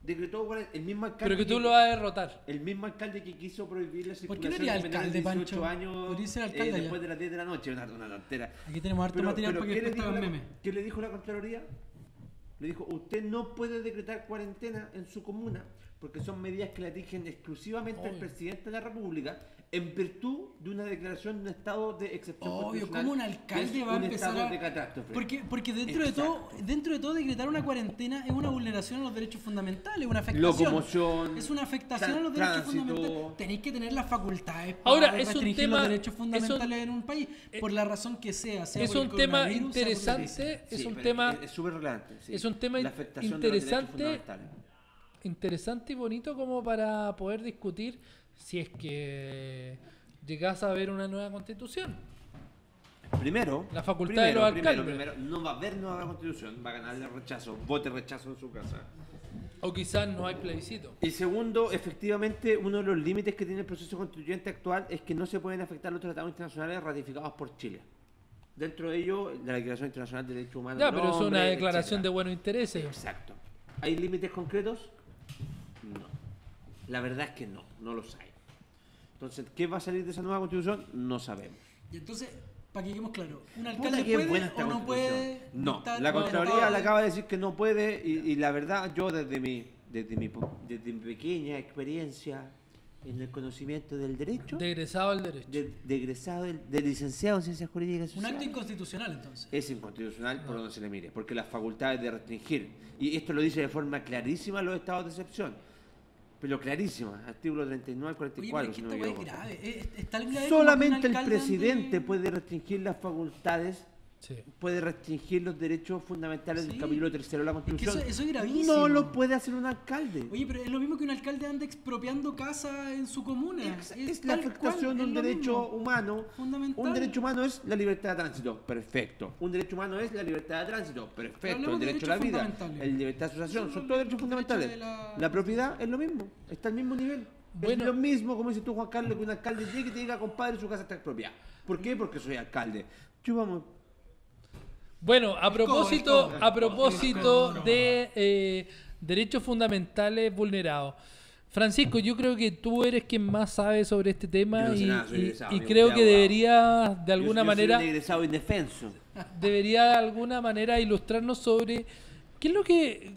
decretó el mismo alcalde Pero que tú lo vas a derrotar. el mismo alcalde que quiso prohibir la ¿Por qué no circulación eres alcalde, de 18 Pancho? años ser eh, alcalde allá. después de las 10 de la noche, una, una tontera. Aquí tenemos harto Pero- material pero para que ¿qué le la- memes. ¿Qué le dijo la Contraloría? Le dijo, usted no puede decretar cuarentena en su comuna porque son medidas que le rigen exclusivamente al presidente de la República en virtud de una declaración de un estado de excepción Obvio, constitucional, ¿cómo un alcalde va a un empezar estado a...? de catástrofe? Porque, porque dentro, de todo, dentro de todo decretar una cuarentena es una vulneración a los derechos fundamentales, una afectación. Locomoción, Es una afectación a los derechos tránsito. fundamentales. Tenéis que tener las facultades Ahora, para es un tema- los derechos es un- fundamentales en un país, por la razón que sea. sea Es un tema interesante, es Sí, un tema es- es súper relevante. sí. es un tema interesante interesante y bonito como para poder discutir si es que llegas a ver una nueva constitución. Primero, La facultad de primero, los primero, alcaldes. primero, no va a haber nueva constitución, va a ganar el rechazo, vote rechazo en su casa. O quizás no hay plebiscito. Y segundo, efectivamente, uno de los límites que tiene el proceso constituyente actual es que no se pueden afectar los tratados internacionales ratificados por Chile. Dentro de ello, la Declaración Internacional de Derechos Humanos. Ya, pero es una declaración de buenos intereses. Exacto. ¿Hay límites concretos? No. La verdad es que no, no los hay. Entonces, ¿qué va a salir de esa nueva constitución? No sabemos. Y entonces, para que quedemos claros, ¿un alcalde puede o no puede? No, la con Contraloría le acaba de decir que no puede y, y la verdad yo desde mi, desde, mi, po- desde mi pequeña experiencia en el conocimiento del derecho, de, Degresado al derecho. de egresado, del- de licenciado en Ciencias Jurídicas Un acto inconstitucional, entonces. es inconstitucional por donde se le mire, porque las facultades de restringir, y esto lo dice de forma clarísima los estados de excepción, pero clarísima, artículo 39 al Oye, 44, pero es que si no es grave. Es, es tan grave como que un Solamente el presidente puede restringir las facultades Sí. puede restringir los derechos fundamentales Sí. del capítulo tercero de la que Constitución. eso- eso es gravísimo. No lo puede hacer un alcalde. Oye, pero es lo mismo que un alcalde anda expropiando casa en su comuna. es, es la afectación de un derecho mismo. humano. Fundamental. Un derecho humano es la libertad de tránsito, perfecto. Un derecho humano es la libertad de tránsito, perfecto. El de derecho a la vida, el libertad de asociación, Son son todos derechos fundamentales. de la- La propiedad es lo mismo, está al mismo nivel. Bueno. es lo mismo, como dices tú, Juan Carlos, que un alcalde llegue y te diga, compadre, su casa está expropiada. ¿Por qué? Porque soy alcalde. Yo vamos. Bueno, a propósito, a propósito de eh, derechos fundamentales vulnerados. Francisco, yo creo que tú eres quien más sabe sobre este tema Yo no sé y, nada, soy y- egresado, y amigo, creo que abogado. debería de alguna Yo- yo soy manera un egresado indefenso. debería de alguna manera ilustrarnos sobre qué es lo que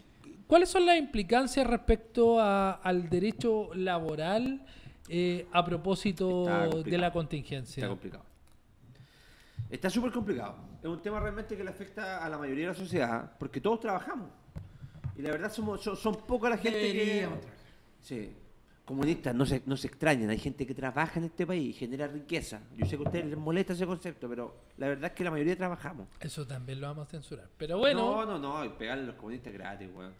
cuáles son las implicancias respecto a- al derecho laboral eh, a propósito de la contingencia. Está complicado. Está súper complicado. Es un tema realmente que le afecta a la mayoría de la sociedad, porque todos trabajamos. Y la verdad somos, son, son poca la gente que... Trabajar. Sí. Comunistas, no se, no se extrañan. Hay gente que trabaja en este país y genera riqueza. Yo sé que a ustedes les molesta ese concepto, pero la verdad es que la mayoría trabajamos. Eso también lo vamos a censurar. Pero bueno, No, no, no. y Pegarle a los comunistas gratis, weón.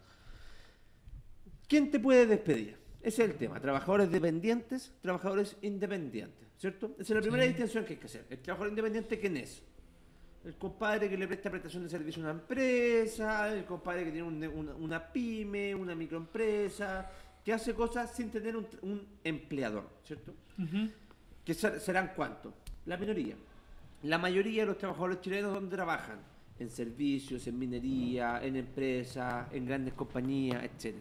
¿Quién te puede despedir? Ese es el tema. Trabajadores dependientes, trabajadores independientes. ¿Cierto? Esa es la primera Sí. distinción que hay que hacer. El trabajador independiente, ¿quién es? El compadre que le presta prestación de servicio a una empresa, el compadre que tiene un- una, una pyme, una microempresa, que hace cosas sin tener un, un empleador, ¿cierto? ujú, que ser- serán cuántos? La minoría. La mayoría de los trabajadores chilenos, ¿dónde trabajan? En servicios, en minería, en empresas, en grandes compañías, etc.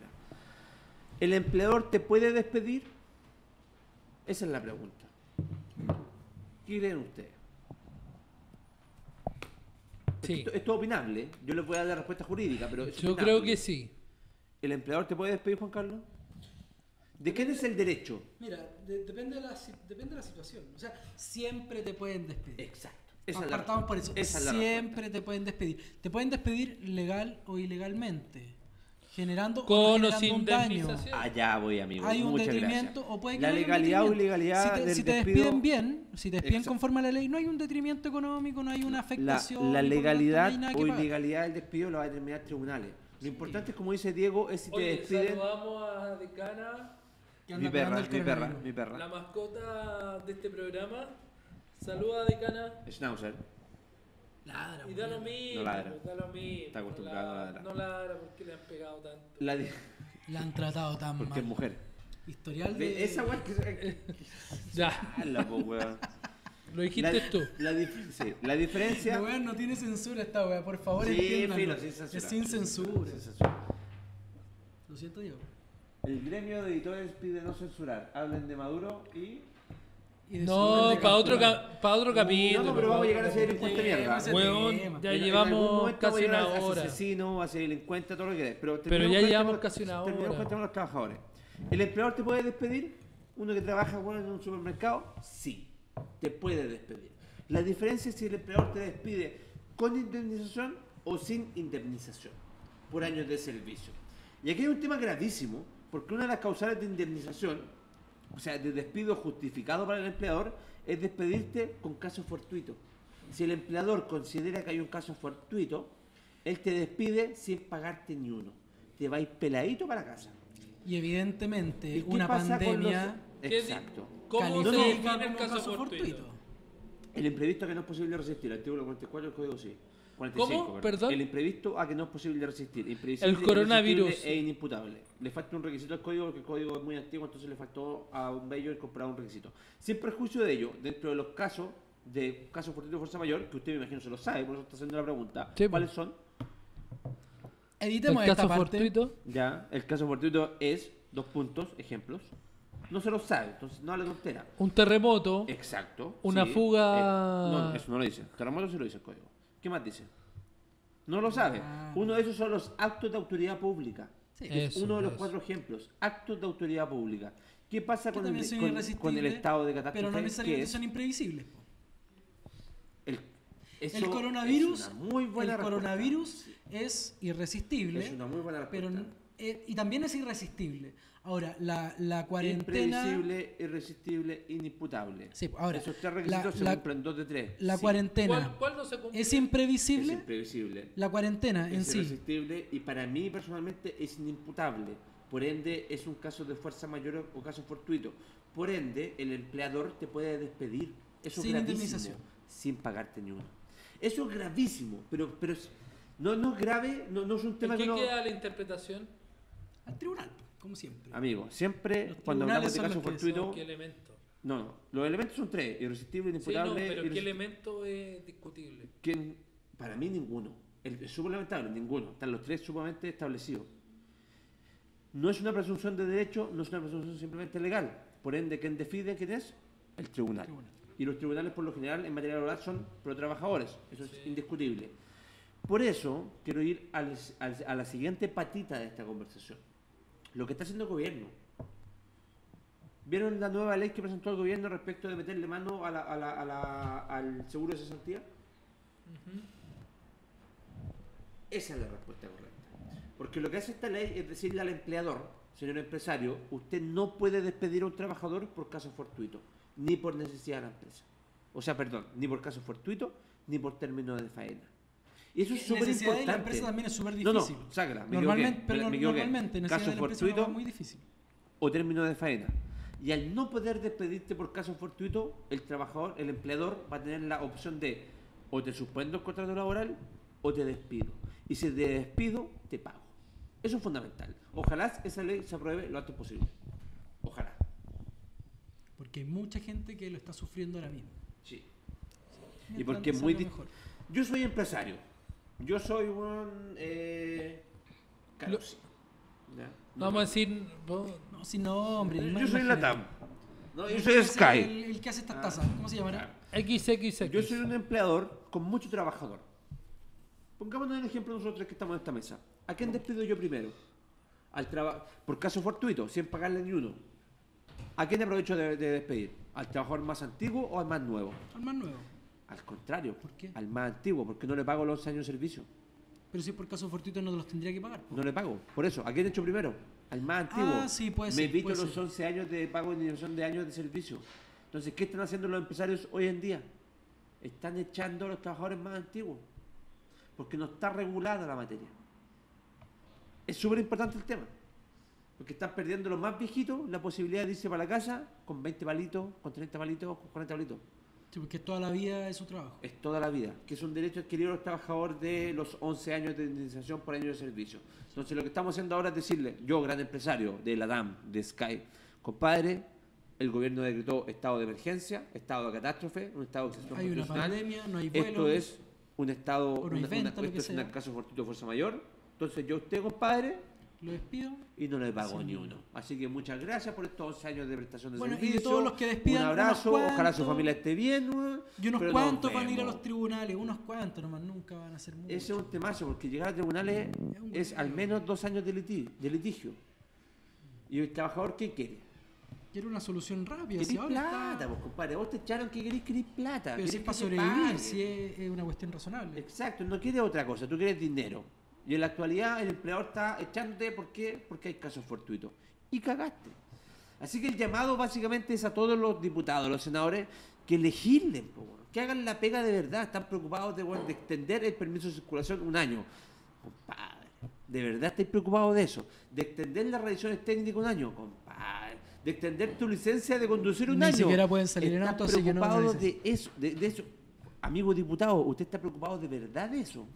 ¿El empleador te puede despedir? Esa es la pregunta. ¿Qué creen ustedes? Sí. Esto, esto es opinable. Yo les voy a dar la respuesta jurídica, pero es Yo opinable. creo que sí. ¿El empleador te puede despedir, Juan Carlos? ¿De quién es el derecho? Mira, de- depende, de la, si- depende de la situación. O sea, siempre te pueden despedir. Exacto. Esa es la Partamos por eso. Esa es la Siempre te pueden despedir. Te pueden despedir legal o ilegalmente. Generando, Con o generando sin un daño. Allá voy, amigo. Hay un Muchas detrimento gracias. o puede que La no legalidad o ilegalidad si te, del si te despido- despiden bien, si te despiden Exacto. conforme a la ley, no hay un detrimento económico, no hay una La, afectación. la tanto legalidad no o ilegalidad del despido lo va a determinar tribunales. Lo importante es, como dice Diego, es si te despiden. saludamos a Decana, Mi perra, mi perra, mi perra. la mascota de este programa. Saluda a Decana. Schnauzer. Ladra, Y da lo mismo, No ladra. da lo mismo. Está acostumbrado no a ladra, ladrar. No ladra porque le han pegado tanto. La di- La han tratado tan Porque mal. es mujer. Historial de. Esa weá que. Ya, Hala, po, weón. lo dijiste La- tú. La, dif- sí, la diferencia. La weá no tiene censura esta weá, por favor Sí, filo, sin censura. Es sin censura. Sin censura. Lo siento yo. El gremio de editores pide no censurar. Hablen de Maduro y. No, para otro, captura. ca- pa' otro capítulo. No, no, pero vamos a llegar a ese delincuente mierda. Weón, ya llevamos casi una hora. asesino, a ese delincuente, todo lo que quieras. Pero, ya con el llevamos tema- casi una hora. con el tema de los trabajadores. ¿El empleador te puede despedir? ¿Uno que trabaja bueno, en un supermercado? Sí, te puede despedir. La diferencia es si el empleador te despide con indemnización o sin indemnización por años de servicio. Y aquí hay un tema gravísimo, porque una de las causales de indemnización, o sea, de despido justificado para el empleador, es despedirte con caso fortuito. Si el empleador considera que hay un caso fortuito, él te despide sin pagarte ni uno. Te vais peladito para casa. Y evidentemente, ¿Y qué una pasa con pandemia los- ¿Qué di- Exacto. ¿Cómo se califica define el caso fortuito? El imprevisto que no es posible resistir. Artículo 44 del Código Civil. 45, ¿Cómo? Perdón. El imprevisto a que no es posible resistir. Imprevisible, El coronavirus. E inimputable. Le falta un requisito al código porque el código es muy antiguo, entonces le faltó a un bello incorporar un requisito. Sin perjuicio de ello, dentro de los casos de casos fortuitos de fuerza mayor, que usted me imagino se lo sabe, por eso está haciendo la pregunta, Sí, ¿cuáles son? Editemos el esta caso parte. fortuito. Ya, el caso fortuito es, dos puntos, ejemplos. No se lo sabe, entonces no le tontera. Un terremoto. Exacto. Una sí. fuga- Eh, no, eso no lo dice. Terremoto sí lo dice el código. ¿Qué más dice? No lo sabe. Ah. Uno de esos son los actos de autoridad pública. Sí. Es Eso, uno de los eso. cuatro ejemplos. Actos de autoridad pública. ¿Qué pasa con el, con- el estado de catástrofe? Pero no necesariamente es son imprevisibles. el, eso el coronavirus, es una muy buena el respuesta. coronavirus es irresistible, Es una muy buena pero respuesta. eh, y también es irresistible. Ahora, la, la cuarentena, Imprevisible, irresistible, inimputable. Sí, ahora, Esos tres requisitos la- se cumplen dos de tres. la Sí, cuarentena ¿Cuál, cuál no se cumple? es Es imprevisible. imprevisible. La cuarentena en es sí. irresistible y para mí personalmente es inimputable. Por ende, es un caso de fuerza mayor o caso fortuito. Por ende, el empleador te puede despedir. Eso Sin es gravísimo. indemnización. Sin pagarte ni uno. Eso es gravísimo, pero, pero es- no, no es grave, no, no es un tema ¿En que qué no... queda la interpretación? Al tribunal, como siempre. Amigo, siempre cuando hablamos de caso fortuito... ¿Qué elemento? No, no, los elementos son tres, irresistible, Sí, no, pero ¿qué elemento es discutible? que para mí ninguno. El, es súper lamentable, ninguno. Están los tres sumamente establecidos. No es una presunción de derecho, no es una presunción simplemente legal. Por ende, ¿quién decide quién es? El tribunal. Tribunal. Y los tribunales, por lo general, en materia laboral son pro trabajadores. Eso es indiscutible. Por eso, quiero ir al- al- a la siguiente patita de esta conversación. Lo que está haciendo el gobierno. ¿Vieron la nueva ley que presentó el gobierno respecto de meterle mano a la- a la- a la- al seguro de cesantía? Esa es la respuesta correcta. Porque lo que hace esta ley es decirle al empleador, señor empresario, usted no puede despedir a un trabajador por caso fortuito, ni por necesidad de la empresa. O sea, perdón, ni por caso fortuito, ni por término de faena. Y eso es súper de la importante. empresa también es súper No, no, difícil. sácala, me normalmente, pero me normalmente necesidad Caso de la fortuito, no es muy difícil. o término de faena. Y al no poder despedirte por caso fortuito, el trabajador, el empleador va a tener la opción de o te suspendo el contrato laboral o te despido. Y si te despido, te pago. Eso es fundamental. Ojalá esa ley se apruebe lo antes posible. Ojalá. Porque hay mucha gente que lo está sufriendo ahora mismo. Sí. Y porque es muy mejor. Yo soy empresario. Yo soy un eh, Carlos. ¿Ya? No Vamos a decir. vos- No, si no, hombre. Yo imagínate. soy Latam. No, yo soy Sky. El, el que hace estas tazas, ¿cómo se llamará? XXX. Yo soy un empleador con mucho trabajador. Pongámonos el ejemplo nosotros que estamos en esta mesa. ¿A quién despido yo primero? Al traba- por caso fortuito, sin pagarle ni uno. ¿A quién aprovecho de, de despedir? ¿Al trabajador más antiguo o al más nuevo? Al más nuevo. Al contrario, ¿Por qué? al más antiguo, porque no le pago los años de servicio. Pero si por caso fortuito no los tendría que pagar. No le pago. Por eso, ¿a quién he hecho primero? Al más antiguo. Ah, sí, puede Me ser, evito puede los ser. 11 años de pago de de años de servicio. Entonces, ¿qué están haciendo los empresarios hoy en día? Están echando a los trabajadores más antiguos. Porque no está regulada la materia. Es súper importante el tema. Porque están perdiendo los más viejitos la posibilidad de irse para la casa con 20 palitos, con 30 palitos, con 40 palitos. Sí, porque toda la vida es su trabajo. Es toda la vida, que es un derecho adquirido a los trabajadores de los 11 años de indemnización por año de servicio. Entonces lo que estamos haciendo ahora es decirle, yo, gran empresario de la DAM, de Sky, compadre, el gobierno decretó estado de emergencia, estado de catástrofe, un estado de excepción Hay una pandemia, no hay vuelos. Esto es un estado, no una- venta, una- esto es un caso fortuito de fuerza mayor. Entonces yo usted, compadre, Lo despido. y no le pago Sí. ni uno. Así que muchas gracias por estos 11 años de prestación de Bueno, y de servicio. todos los que despidan, un abrazo, unos ojalá su cuantos, familia esté bien. Y unos cuantos van a ir a los tribunales, unos cuantos nomás, nunca van a ser muchos. Ese es un temazo, porque llegar a tribunales Es un es al menos dos años de litigio. De litigio. ¿Y el trabajador qué quiere? Quiero una solución rápida. Querís plata, está- pues, compadre. Vos te echaron que querés, querés plata. Pero si es querés para sobrevivir, si es, es una cuestión razonable. Exacto, no quieres otra cosa, tú quieres dinero. Y en la actualidad el empleador está echándote, ¿por qué? Porque hay casos fortuitos. Y cagaste. Así que el llamado básicamente es a todos los diputados, los senadores, que legislen, po, que hagan la pega de verdad. Están preocupados de, extender el permiso de circulación un año. Compadre, ¿de verdad estáis preocupados de eso? ¿De extender las revisiones técnicas un año? Compadre, de extender tu licencia de conducir un Ni año. siquiera pueden salir en auto, así que no de eso, de, de eso. Amigo diputado, ¿usted está preocupado de verdad de eso?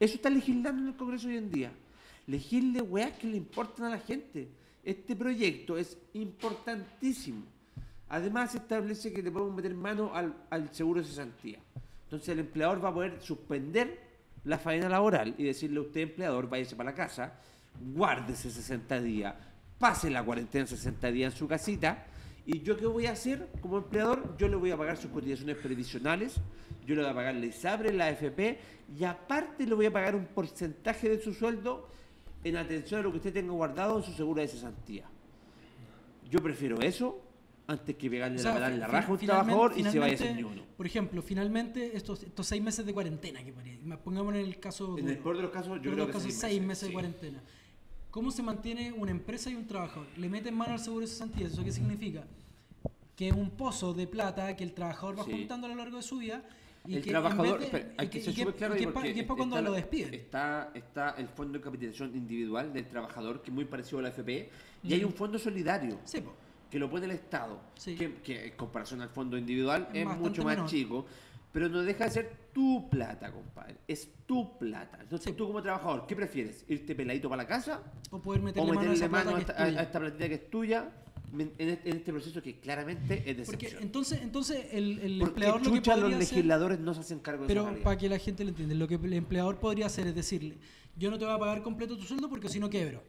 Eso está legislando en el Congreso hoy en día. Legisle weas que le importan a la gente. Este proyecto es importantísimo. Además, establece que le podemos meter mano al, al seguro de cesantía. Entonces, el empleador va a poder suspender la faena laboral y decirle a usted, empleador, váyase para la casa, guárdese 60 días, pase la cuarentena 60 días en su casita. ¿Y yo qué voy a hacer como empleador? Yo le voy a pagar sus cotizaciones previsionales, yo le voy a pagar la ISAPRE, la AFP, y aparte le voy a pagar un porcentaje de su sueldo en atención a lo que usted tenga guardado en su seguro de cesantía. Yo prefiero eso antes que pegarle O sea, la, la raja a un trabajador y se vaya sin ni uno. Por ejemplo, finalmente estos, estos seis meses de cuarentena que pongamos en el caso En el peor de los casos, yo creo los que casos, seis meses, de cuarentena. ¿Cómo se mantiene una empresa y un trabajador? Le meten mano al seguro de cesantía. ¿Eso qué significa? Que es un pozo de plata que el trabajador va Sí. juntando a lo largo de su vida. Y el trabajador, hay que ser súper claro cuando está lo despiden. Está, está el fondo de capitalización individual del trabajador, que es muy parecido a la FP, y hay un fondo solidario Sí, que lo pone el Estado, Sí. que, que en comparación al fondo individual Es mucho más menor. chico, pero no deja de ser tu plata, compadre. Es tu plata. Entonces, Sí. tú como trabajador, ¿qué prefieres? ¿Irte peladito para la casa? O poder ¿O meterle mano a plata mano a esta, a- tuya. a esta platita que es tuya en, este, en este proceso que claramente es de Porque entonces, entonces el, el ¿Por qué empleador lo que chucha los podría hacer... legisladores no se hacen cargo de Pero para que la gente lo entienda, lo que el empleador podría hacer es decirle, yo no te voy a pagar completo tu sueldo porque si no quebro.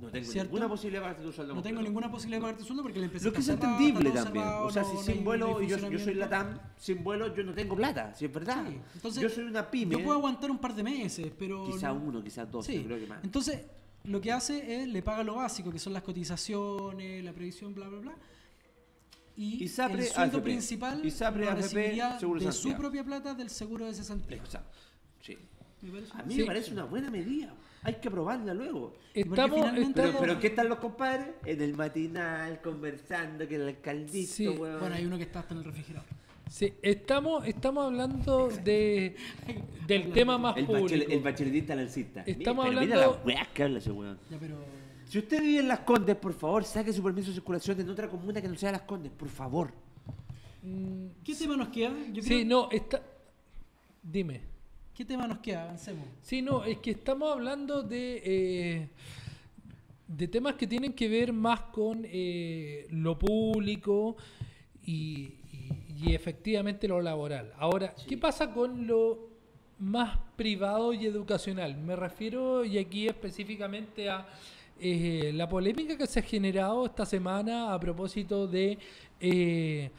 No tengo ¿cierto? ninguna posibilidad de pagarte tu sueldo No tengo completo. ninguna posibilidad de pagarte tu sueldo porque la empresa Lo que es cerrada, entendible también. cerrado, o sea, no- si sin vuelo, yo, yo soy. Latam, sin vuelo yo no tengo plata, si es verdad. Sí, entonces, yo soy una pyme, Yo puedo aguantar un par de meses, pero... quizá no- uno, quizás dos, Sí. yo creo que más. Entonces, lo que hace es le paga lo básico, que son las cotizaciones, la previsión, bla, bla, bla. Y ISAPRE, el sueldo AFP. principal ISAPRE, lo AFP, recibiría seguro de su propia plata del seguro de cesantía. Exacto, sí. A mí Sí. me parece una buena medida. Hay que aprobarla luego. Estamos, Pero, pero ¿qué están los compadres? En el matinal, conversando, que el alcaldito, Sí. Bueno, hay uno que está hasta en el refrigerador. Sí, estamos, estamos hablando de, del tema más el, público. el bacheletista lancista. Estamos Mira, pero mira hablando- la weá que habla ese weón. Ya, pero... Si usted vive en Las Condes, por favor, saque su permiso de circulación en otra comuna que no sea Las Condes, por favor. Mm, ¿Qué tema nos queda? Yo sí, creo- no, está... Dime. ¿Qué tema nos queda? Avancemos. Sí, no, es que estamos hablando de, eh, de temas que tienen que ver más con eh, lo público y, y- efectivamente lo laboral. Ahora, ¿qué pasa con lo más privado y educacional? Me refiero, y aquí específicamente a eh, la polémica que se ha generado esta semana a propósito de eh,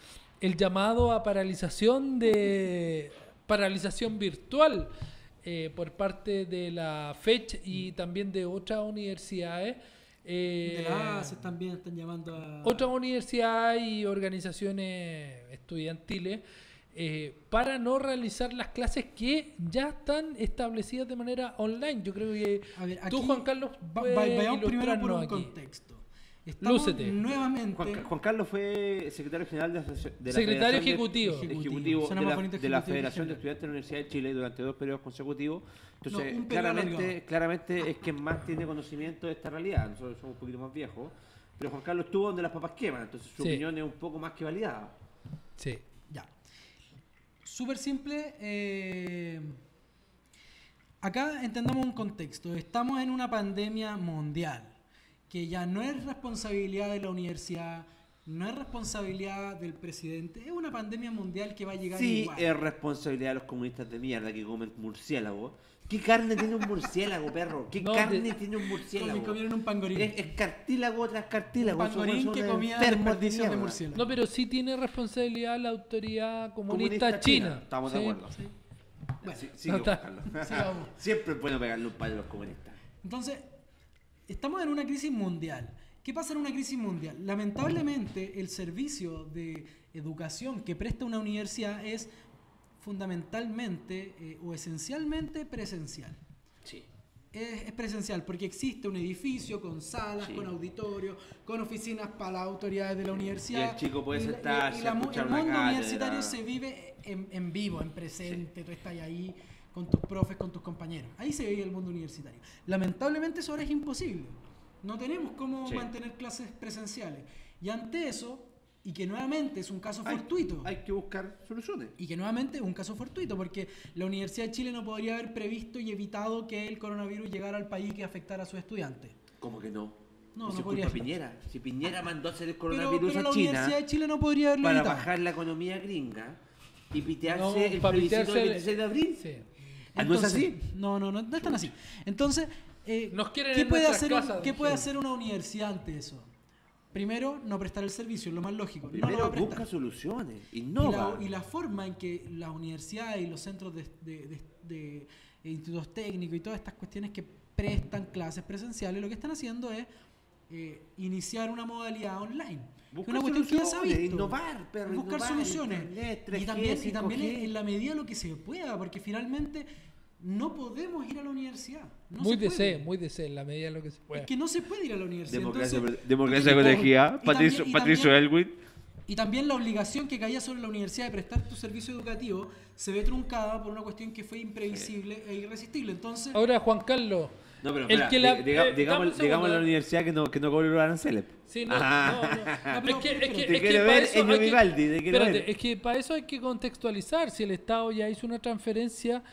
el llamado a paralización de paralización virtual eh, por parte de la FECH y también de otras universidades. Eh, de la ACES también están llamando a... otras universidades y organizaciones estudiantiles eh, para no realizar las clases que ya están establecidas de manera online. Yo creo que A ver, tú, Juan Carlos, va- vayamos primero por un aquí. contexto. Estamos Lúcete. nuevamente... Juan, Juan Carlos fue secretario general de, la de la Secretario Federación de- ejecutivo. de, la, de Federación de Estudiantes de la Universidad de Chile durante dos periodos consecutivos. Entonces, No, claramente, claramente es quien más tiene conocimiento de esta realidad. Nosotros somos un poquito más viejos. Pero Juan Carlos estuvo donde las papas queman, entonces su Sí. opinión es un poco más que validada. Sí. Ya. Súper simple. eh, Acá entendamos un contexto. Estamos en una pandemia mundial que ya no es responsabilidad de la universidad, no es responsabilidad del presidente, es una pandemia mundial que va a llegar Sí, igual. es responsabilidad de los comunistas de mierda que comen murciélago. ¿Qué carne tiene un murciélago, perro? ¿Qué No, carne de- tiene un murciélago? Comi- comieron un pangorín. Es, es cartílago tras cartílago. Un pangorín que comía de murciélago. No, pero sí tiene responsabilidad la autoridad comunista, Comunista china. china, estamos de Sí. acuerdo. Sí. Bueno, Sí, No. Siempre es bueno pegarle un palo a los comunistas. Entonces, estamos en una crisis mundial. ¿Qué pasa en una crisis mundial? Lamentablemente, el servicio de educación que presta una universidad es fundamentalmente eh, o esencialmente presencial. Sí. Es, es presencial porque existe un edificio con salas, Sí. con auditorio, con oficinas para las autoridades de la universidad. Y el chico puede Y la- sentarse, y la mu- escuchar El mundo cátedra. universitario se vive en, en vivo, en presente. Tú estás ahí con tus profes, con tus compañeros. Ahí se vive el mundo universitario. Lamentablemente eso ahora es imposible. No tenemos cómo Sí. mantener clases presenciales. Y ante eso, y que nuevamente es un caso Hay- fortuito, Hay que buscar soluciones. y que nuevamente es un caso fortuito, porque la Universidad de Chile no podría haber previsto y evitado que el coronavirus llegara al país y que afectara a sus estudiantes. ¿Cómo que no? No, no podría. Piñera. Si Piñera mandó a hacer el Pero, coronavirus pero la a China Universidad de Chile no podría haberlo para evitado. bajar la economía gringa y pitearse No, el plebiscito del el- 26 de abril. Sí. Ah, ¿No es así? No, no, no, no es tan así. Entonces, eh, Nos quieren ¿qué, puede hacer, casas, ¿qué puede hacer una universidad ante eso? Primero, no prestar el servicio, es lo más lógico. no lo va Primero a prestar. busca soluciones, y, innova. la, y la forma en que las universidades y los centros de, de- de- de institutos técnicos y todas estas cuestiones que prestan clases presenciales, lo que están haciendo es eh, iniciar una modalidad online. Buscar una cuestión que ya se ha soluciones, visto. innovar, perro, buscar innovar, soluciones. internet, y 3G, también, y también 5G. en la medida de lo que se pueda, porque finalmente no podemos ir a la universidad. No muy de. C, muy de C, en la medida de lo que se pueda. Es que no se puede ir a la universidad. Democracia, entonces- democracia y- colegiada, y Patricio, también- y Patricio también- Elwin. y también la obligación que caía sobre la universidad de prestar tu servicio educativo se ve truncada por una cuestión que fue imprevisible e irresistible. Entonces, Ahora, Juan Carlos. No, pero el espera, que la- di- diga- eh, digamos, digamos a la universidad que no, que no cobre los aranceles. Sí, no, Ah. no, no. Es pero- que, es pero- que, Te es que quiere para ver eso Ennio hay que- Vivaldi, te quiere espérate, ver. es que para eso hay que contextualizar si el Estado ya hizo una transferencia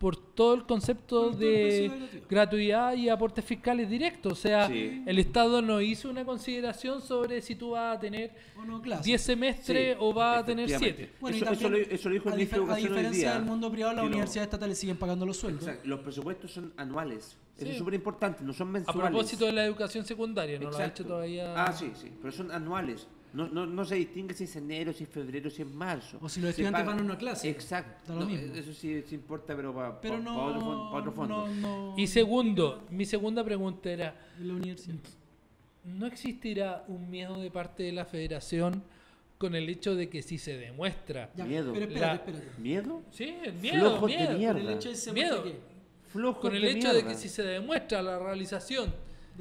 por todo el concepto de gratuidad y aportes fiscales directos. O sea, Sí. el Estado no hizo una consideración sobre si tú vas a tener o no clase. 10 semestres Sí, o vas a tener efectivamente. 7. Bueno, y eso, eso lo, eso lo dijo el a, ministro de a hoy diferencia día, del mundo privado, las universidades estatales siguen pagando los sueldos. Exacto, los presupuestos son anuales. Eso es súper importante, no son A mensuales. propósito de la educación secundaria, no lo ha hecho todavía. Ah, sí, sí, pero son anuales. No, no, no se distingue si es enero, si es febrero, si es marzo. O si los estudiantes van a una clase. Exacto. Da lo No, mismo. Eso sí, sí importa, pero para Pero no, otro, pa' otro fondo. no, no- Y segundo, mi segunda pregunta era, en la universidad. ¿no existirá un miedo de parte de la federación con el hecho de que si se demuestra... Ya, Miedo. Pero espérate, La- espérate. ¿Miedo? Sí, el miedo, Flojos de miedo. mierda. Por el hecho de que Miedo. Con el de hecho de que si se demuestra la realización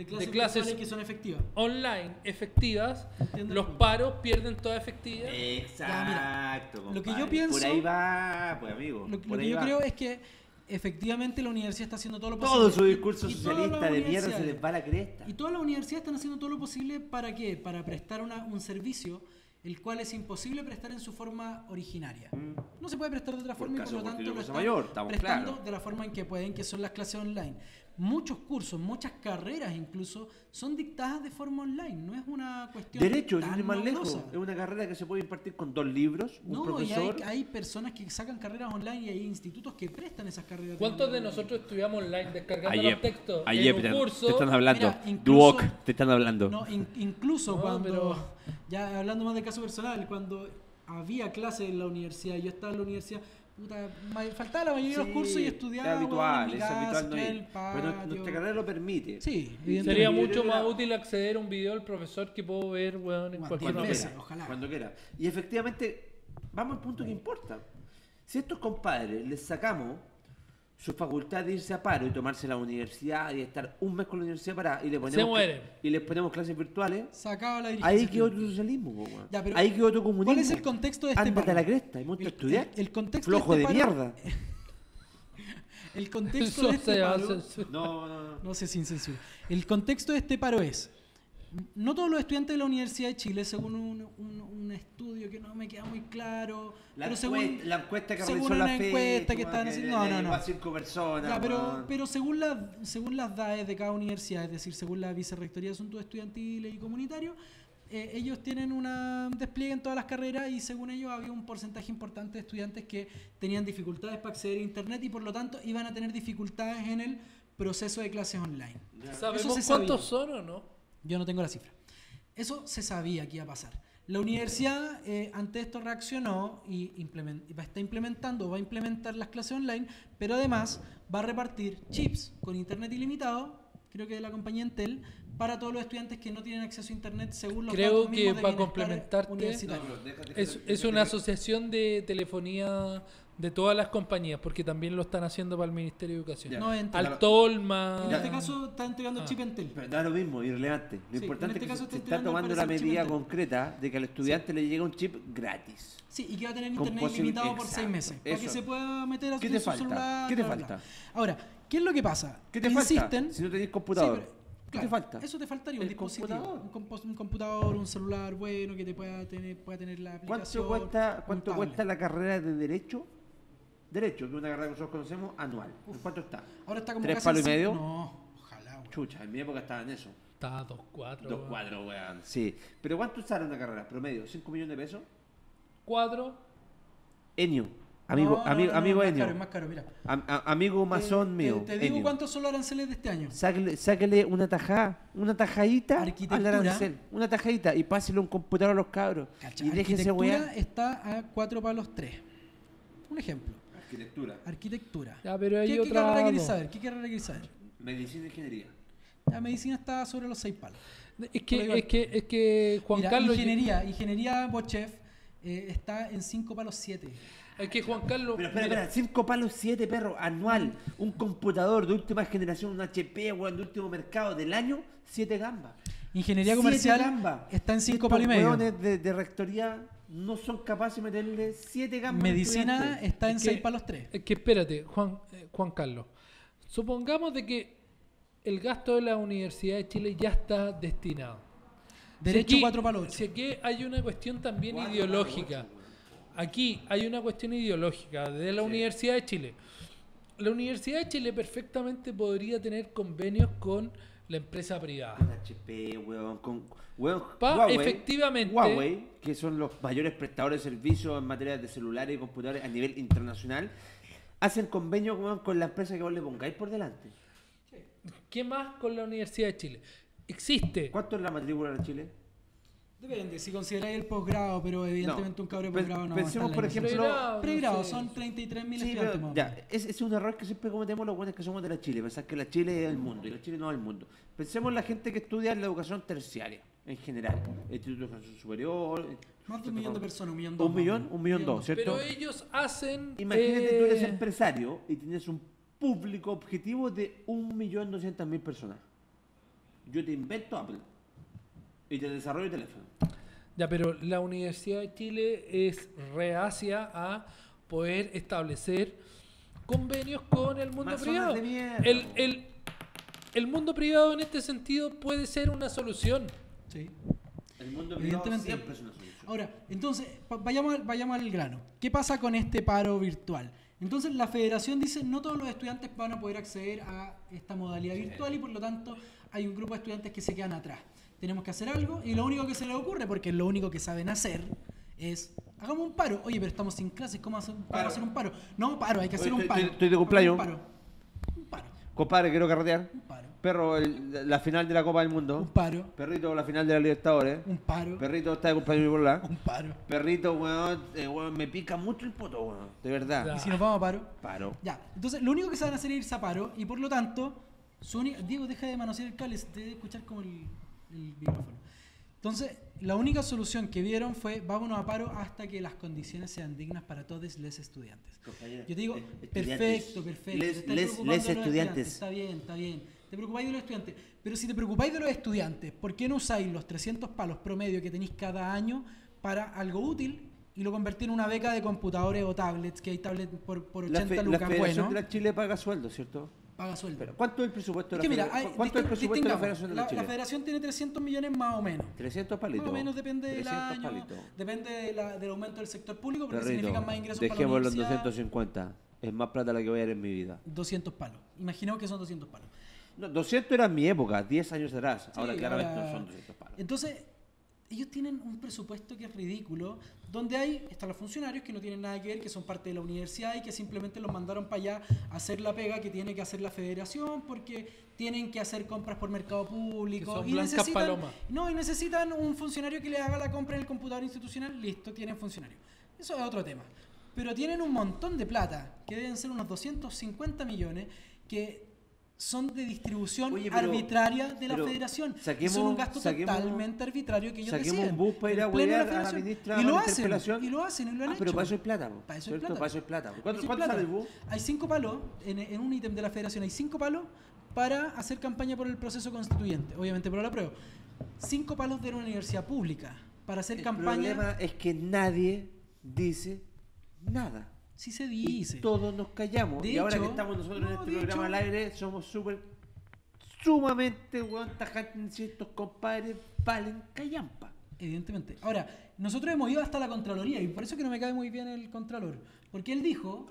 de de clases, que son efectivas. online efectivas, Entiendo los paros pierden toda efectividad. Exacto. lo que yo pienso- Por ahí va, pues amigo. Lo, que yo va. creo es que efectivamente la universidad está haciendo todo lo posible. Todo su discurso y socialista de mierda se les va a la cresta. Y todas las universidades están haciendo todo lo posible para qué? Para prestar una- un servicio el cual es imposible prestar en su forma originaria. No se puede prestar de otra Mm. Por forma y por lo tanto lo están Mayor, estamos prestando de la forma en que pueden, que son las clases online. Muchos cursos, muchas carreras incluso son dictadas de forma online, no es una cuestión Derecho, tan ir más lejos. Es una carrera que se puede impartir con dos libros, un No, y hay, profesor. hay personas que sacan carreras online y hay institutos que prestan esas carreras. ¿Cuántos de nosotros estudiamos online descargando los textos ayer en te, un te curso? están hablando. Mira, incluso- Duoc, te están hablando. No, in- incluso No, cuando, pero- ya hablando más de caso personal, cuando había clases en la universidad, yo estaba en la universidad, puta, faltaba la mayoría de los cursos y estudiaba. Es habitual, weón, en mi es casa, habitual no ir. Pero nuestra carrera lo permite. Sí, Sería mucho más útil acceder a un video del profesor que puedo ver weón, en Bueno, cualquier veces. quiera, ojalá. Cuando quiera. Y efectivamente, vamos al punto que importa. Si a estos compadres les sacamos su facultad de irse a paro y tomarse la universidad y estar un mes con la universidad parada y le ponemos, mueren. y les ponemos clases virtuales, Sacaba la ahí quedó tu socialismo. Ya, pero ahí quedó tu comunismo. ¿Cuál es el contexto de este Ándate paro? a la cresta, hay mucho El- estudiar. el- el contexto Flojo de de, este paro- mierda. El contexto de este se paro, hace- No, no, no. No sé sin censura. El contexto de este paro es, no todos los estudiantes de la Universidad de Chile, según un, un- un estudio que no me queda muy claro, La, pero encuesta, según, la encuesta que según la una FED, encuesta que weón, están haciendo... No, no, no. a cinco personas, Ya, pero, pero según, las según las DAEs de cada universidad, es decir, según la Vicerrectoría de Asuntos Estudiantiles y Comunitarios, eh, ellos tienen un despliegue en todas las carreras y según ellos había un porcentaje importante de estudiantes que tenían dificultades para acceder a Internet y por lo tanto iban a tener dificultades en el proceso de clases online. ¿Sabemos cuántos son o no? Yo no tengo la cifra. Eso se sabía que iba a pasar. La universidad eh, ante esto reaccionó y está implementando, va a implementar las clases online, pero además va a repartir chips con internet ilimitado, creo que de la compañía Entel, para todos los estudiantes que no tienen acceso a internet según los Creo datos que para complementarte-. No, Es, deja- es una asociación de telefonía de todas las compañías, porque también lo están haciendo para el Ministerio de Educación. Ya. No Entel. Altolma. En este caso está entregando Ah. chip Entel. Pero da lo mismo, irrelevante. Lo Sí, importante este es caso que se, está se está entregando, tomando al la medida concreta de que al estudiante le llega un chip gratis. Sí, y que va a tener internet posi- ilimitado por seis meses. Para que se pueda meter a ¿Qué su, te falta? celular. ¿Qué te falta? bla. Ahora, ¿qué es lo que pasa? ¿Qué te Insisten, falta si no tenés computador? Sí, pero, ¿Qué Claro, te falta? Eso te faltaría un El dispositivo. computador. Un, compo- un computador, un celular bueno que te pueda tener, pueda tener la aplicación. ¿Cuánto cuesta, cuánto la carrera de Derecho? Derecho, que es una carrera que nosotros conocemos anual. ¿En ¿Cuánto está? Ahora está como ¿Tres casi palos y cinco- medio? No, ojalá, güey. Chucha, en mi época estaba en eso. Está 2-4. Dos cuadros, weón. Sí. ¿Pero cuánto sale una carrera? ¿Promedio? ¿5 millones de pesos? 4. Enio. Amigo, No, no, amigo, no, no, amigo es más Enio. caro, es más caro, mira. Am- a- amigo masón Te- mío. Te, te digo Enio. cuántos son los aranceles de este año. Sáquele, sáquele una tajada, una tajadita al Arquitectura. arancel. Una tajadita y pásele un computador a los cabros. Cacha, y déjese arquitectura weá. está a 4 palos 3. Un ejemplo. Arquitectura. Arquitectura. Ya, pero hay ¿Qué, qué otra carrera querés dos. saber? ¿Qué carrera querés saber? Medicina e ingeniería. La medicina está sobre los 6 palos. Es que, es que, es que Juan Mira, Carlos. Ingeniería, ingeniería Bochef eh, está en 5 palos 7. Es que Juan Carlos. Pero espera, espera, 5 palos 7 perro anual. Un computador de última generación, un HP, weón, de último mercado del año, 7 gambas. Ingeniería comercial está en 5 Estos palos y medio. de, de rectoría no son capaces de meterle 7 gambas. Medicina está en Es que- 6 palos 3. Es que espérate, Juan, eh, Juan Carlos. Supongamos de que el gasto de la Universidad de Chile ya está destinado. Derecho Si aquí- 4 palos 8. Si aquí hay una cuestión también Cuatro ideológica. palos Aquí hay una cuestión ideológica de la Universidad de Chile. La Universidad de Chile perfectamente podría tener convenios con la empresa privada. Con HP, weón, con weón, Pa- Huawei, efectivamente- Huawei, que son los mayores prestadores de servicios en materia de celulares y computadores a nivel internacional, hacen convenio weón, con la empresa que vos le pongáis por delante. ¿Qué más con la Universidad de Chile? Existe. ¿Cuánto es la matrícula en Chile? Depende, si consideráis el posgrado, pero evidentemente No. un cabro de posgrado no pensemos, por ejemplo. Pregrado, no sé. son 33.000 Sí, estudiantes más ya, es, es un error que siempre cometemos los buenos que somos de la Chile, pensar que la Chile es el mundo y la Chile no es el mundo. Pensemos en la gente que estudia en la educación terciaria, en general, instituto de educación superior. Más de un millón de personas, un millón dos. Un millón, un millón dos, ¿cierto? Pero ellos hacen. Imagínate tú eres eh, empresario y tienes un público objetivo de 1.200.000 personas. Yo te invento Apple y te desarrollo teléfono. Ya, pero la Universidad de Chile es reacia a poder establecer convenios con el mundo Masones privado. el, el, el mundo privado en este sentido puede ser una solución. Sí. El mundo privado siempre es una solución. Ahora, entonces, vayamos, al- vayamos al grano. ¿Qué pasa con este paro virtual? Entonces, la federación dice no todos los estudiantes van a poder acceder a esta modalidad virtual y por lo tanto hay un grupo de estudiantes que se quedan atrás. Tenemos que hacer algo y lo único que se les ocurre, porque lo único que saben hacer, es hagamos un paro. Oye, pero estamos sin clases, ¿cómo hacer, Paro. hacer un paro? No, paro, hay que hacer Oye, un paro. estoy de cumpleaños. Un paro. Un paro. Compadre, quiero carretear. Un paro. Perro, el- la final de la Copa del Mundo. Un paro. Perrito, la final de la Libertadores. Un paro. Perrito, está de cumpleaños mi bola. Un paro. Perrito, weón, eh, weón, me pica mucho el poto, weón. De verdad. Ya. Y si nos vamos a paro, Paro. Ya, entonces lo único que saben hacer es irse a paro y por lo tanto, su Diego, deja de manosear el cable, te debe escuchar como el, el micrófono. Entonces, la única solución que vieron fue vámonos a paro hasta que las condiciones sean dignas para todos los estudiantes. Yo te digo, eh, perfecto, perfecto. Les- te estudiantes. Está bien, está bien. Te preocupáis de los estudiantes. Pero si te preocupáis de los estudiantes, ¿por qué no usáis los 300 palos promedio que tenéis cada año para algo útil y lo convertís en una beca de computadores o tablets? Que hay tablets por, por 80 La, fe- la lucas, Federación bueno, de la Chile paga sueldo, ¿cierto? Paga sueldo. Pero, ¿cuánto es el presupuesto Es de la Federación? ¿Cuánto es el distin- presupuesto de la. Federación de la La- Chile? la federación tiene 300 millones más o menos. 300 palitos. Más o menos depende del 300 año, palitos. depende de la- del aumento del sector público, porque Perrito, significan más ingresos para la dejémoslo en universidad. 250. Es más plata la que voy a dar en mi vida. 200 palos. Imaginemos que son 200 palos. No, 200 era en mi época, 10 años atrás. ahora Sí, claramente ahora- no son 200 palos. Entonces, ellos tienen un presupuesto que es ridículo, donde hay, están los funcionarios que no tienen nada que ver, que son parte de la universidad y que simplemente los mandaron para allá a hacer la pega que tiene que hacer la federación porque tienen que hacer compras por mercado público. Que son y necesitan. No, y necesitan un funcionario que les haga la compra en el computador institucional, listo, tienen funcionario. Eso es otro tema. Pero tienen un montón de plata, que deben ser unos 250 millones, que son de distribución Oye, pero- arbitraria de la pero federación. saquemos- son un gasto saquemos- totalmente arbitrario que ellos Saquemos deciden. un bus para ir a a la federación. ministra y lo hacen, y lo hacen, y lo han Ah, pero hecho. para eso hay plata, po, Para eso ¿cierto? plata. Para eso hay plata. ¿Cuánto, cuánto sale el plata. bus? Hay cinco palos, en, en un ítem de la federación hay cinco palos para hacer campaña por el proceso constituyente. Obviamente por la prueba. Cinco palos de una universidad pública para hacer El campaña. problema es que nadie dice nada. Sí se Y dice. todos nos callamos. De y ahora que estamos nosotros en este programa hecho- al aire, somos súper sumamente weón, en decir estos compadres valen callampa. Evidentemente. Ahora, nosotros hemos ido hasta la Contraloría y por eso que no me cae muy bien el Contralor. Porque él dijo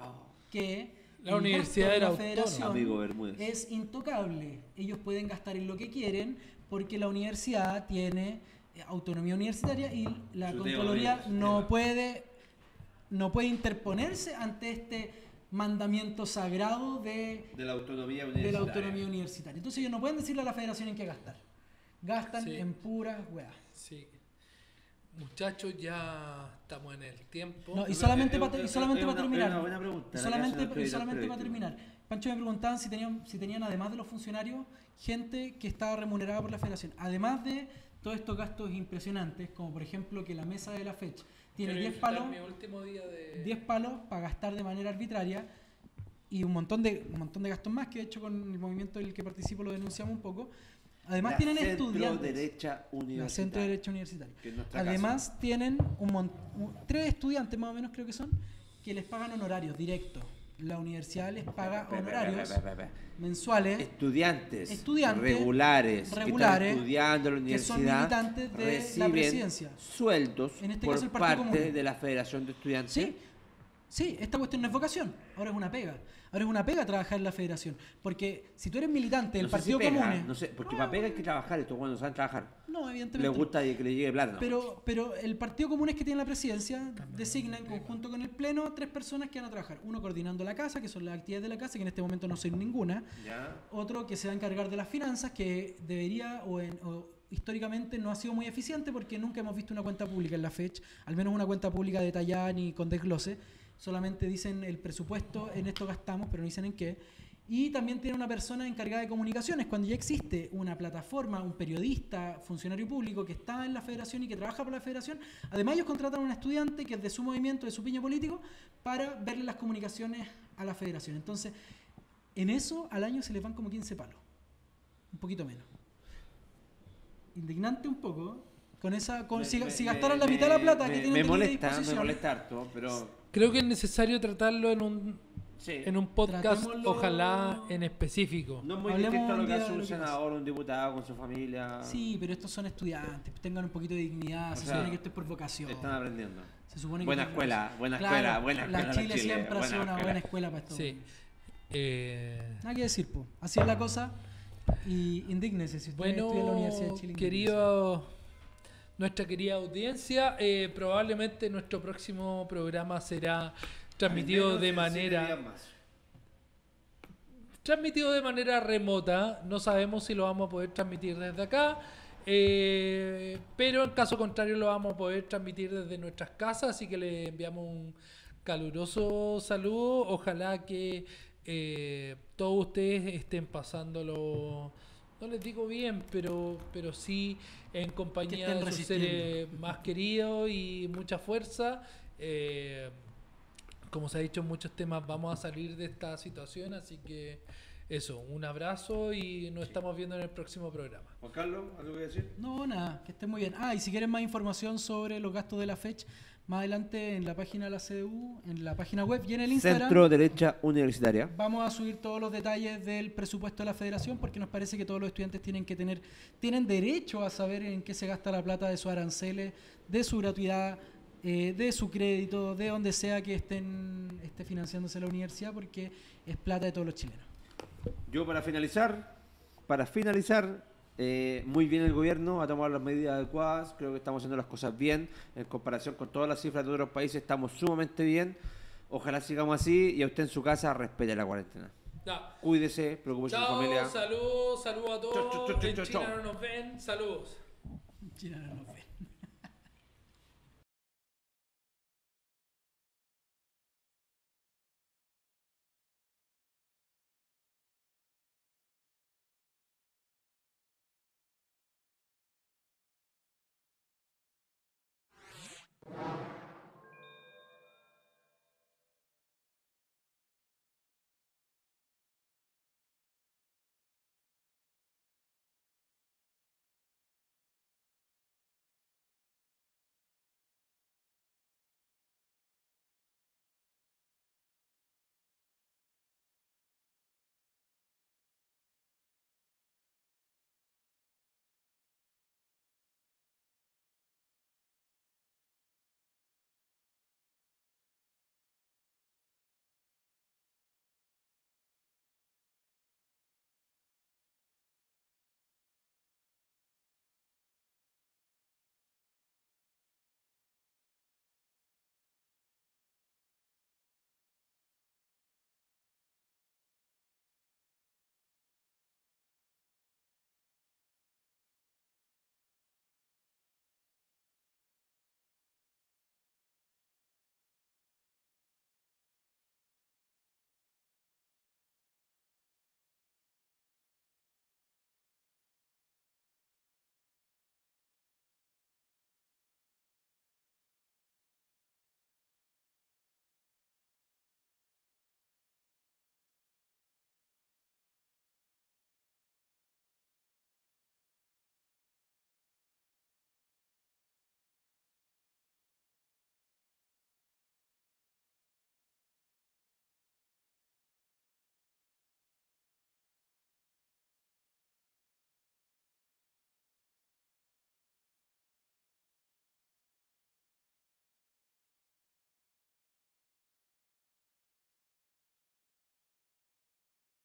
que La universidad de la autónoma. federación Amigo es intocable. Ellos pueden gastar en lo que quieren porque la universidad tiene autonomía universitaria y la Su Contraloría no puede, no puede interponerse ante este mandamiento sagrado de De la autonomía de universitaria. la autonomía universitaria. Entonces ellos no pueden decirle a la federación en qué gastar. Gastan Sí. en puras weas. Sí. Muchachos, ya estamos en el tiempo. No, y solamente es- para terminar. una buena pregunta, y la solamente, solamente para terminar. Pancho me preguntaban si tenían, si tenían, además de los funcionarios, gente que estaba remunerada por la federación. Además de todos estos gastos impresionantes, como por ejemplo que la mesa de la fecha tiene Quiero 10 disfrutar palos, mi último día de... 10 palos para gastar de manera arbitraria y un montón de un montón de gastos más que de hecho con el movimiento del que participo lo denunciamos un poco. Además La tienen centro estudiantes. derecha La universitaria. Centro de Derecho Universitario. Que es nuestra Además, tienen un un- tres estudiantes más o menos, creo que son, que les pagan honorarios directos. La universidad les paga honorarios mensuales Estudiantes, Estudiantes regulares, regulares, que están estudiando en la que universidad son militantes de la presidencia. sueldos En este por caso el Partido parte de la Federación de Estudiantes. Sí, sí, esta cuestión no es vocación, ahora es una pega. Ahora es una pega trabajar en la federación. Porque si tú eres militante del No sé si Partido pega, Común. no sé, porque para pega hay que trabajar, estos cuando saben trabajar. No, Les evidentemente. gusta que le llegue plata. ¿no? Pero, pero el Partido Común es que tiene la presidencia, designa en conjunto con el Pleno tres personas que van a trabajar. Uno coordinando la casa, que son las actividades de la casa, que en este momento no soy ninguna. Ya. Otro que se va a encargar de las finanzas, que debería o, en- o históricamente no ha sido muy eficiente porque nunca hemos visto una cuenta pública en la FECH, al menos una cuenta pública detallada ni con desglose. Solamente dicen el presupuesto, en esto gastamos, pero no dicen en qué. Y también tiene una persona encargada de comunicaciones, cuando ya existe una plataforma, un periodista, funcionario público que está en la federación y que trabaja para la federación. Además ellos contratan a un estudiante que es de su movimiento, de su piño político, para verle las comunicaciones a la federación. Entonces, en eso al año se les van como 15 palos. Un poquito menos. Indignante un poco. Con esa, con, Me- si, me- si me- gastaran la mitad de la me- plata me- que tienen Me molesta, me disposición, molesta harto, pero. Creo que es necesario tratarlo en un, Sí. en un podcast, Tratémoslo- ojalá en específico. No es muy Hablemos distinto a lo que hace un senador, un diputado con su familia. Sí, pero estos son estudiantes, tengan un poquito de dignidad, O se sea, supone que esto es por vocación. Están aprendiendo. Se supone que Buena escuela, buena Claro, escuela, buena La escuela. Chile, Chile, siempre ha sido una escuela. buena escuela para esto. Sí. Eh, Nada que decir, po. Así es la cosa. Y indígnese si usted estudia en la Universidad de bueno, Chile. indígnese. querido, nuestra querida audiencia, eh, probablemente nuestro próximo programa será transmitido de manera transmitido de manera remota. No sabemos si lo vamos a poder transmitir desde acá. eh, pero en caso contrario lo vamos a poder transmitir desde nuestras casas. Así que le enviamos un caluroso saludo. Ojalá que eh, todos ustedes estén pasándolo. No les digo bien, pero, pero sí en compañía de sus seres más queridos y mucha fuerza. Eh, como se ha dicho en muchos temas, vamos a salir de esta situación, así que eso, un abrazo y nos estamos viendo en el próximo programa. Juan Carlos, ¿algo que decir? No, nada, que estén muy bien. Ah, y si quieren más información sobre los gastos de la FECH, más adelante en la página de la CDU, en la página web y en el Instagram. Centro Derecha Universitaria. Vamos a subir todos los detalles del presupuesto de la federación porque nos parece que todos los estudiantes tienen que tener, tienen derecho a saber en qué se gasta la plata de sus aranceles, de su gratuidad, eh, de su crédito, de donde sea que estén esté financiándose la universidad porque es plata de todos los chilenos. Yo para finalizar, para finalizar, eh, muy bien el gobierno ha tomado las medidas adecuadas, creo que estamos haciendo las cosas bien, en comparación con todas las cifras de otros países estamos sumamente bien, ojalá sigamos así y a usted en su casa respete la cuarentena. Ya. Cuídese, preocúpese por su Chao, familia. saludos, saludos a todos. Chau, chau, chau, en China chau. no nos ven, saludos. China no nos ve.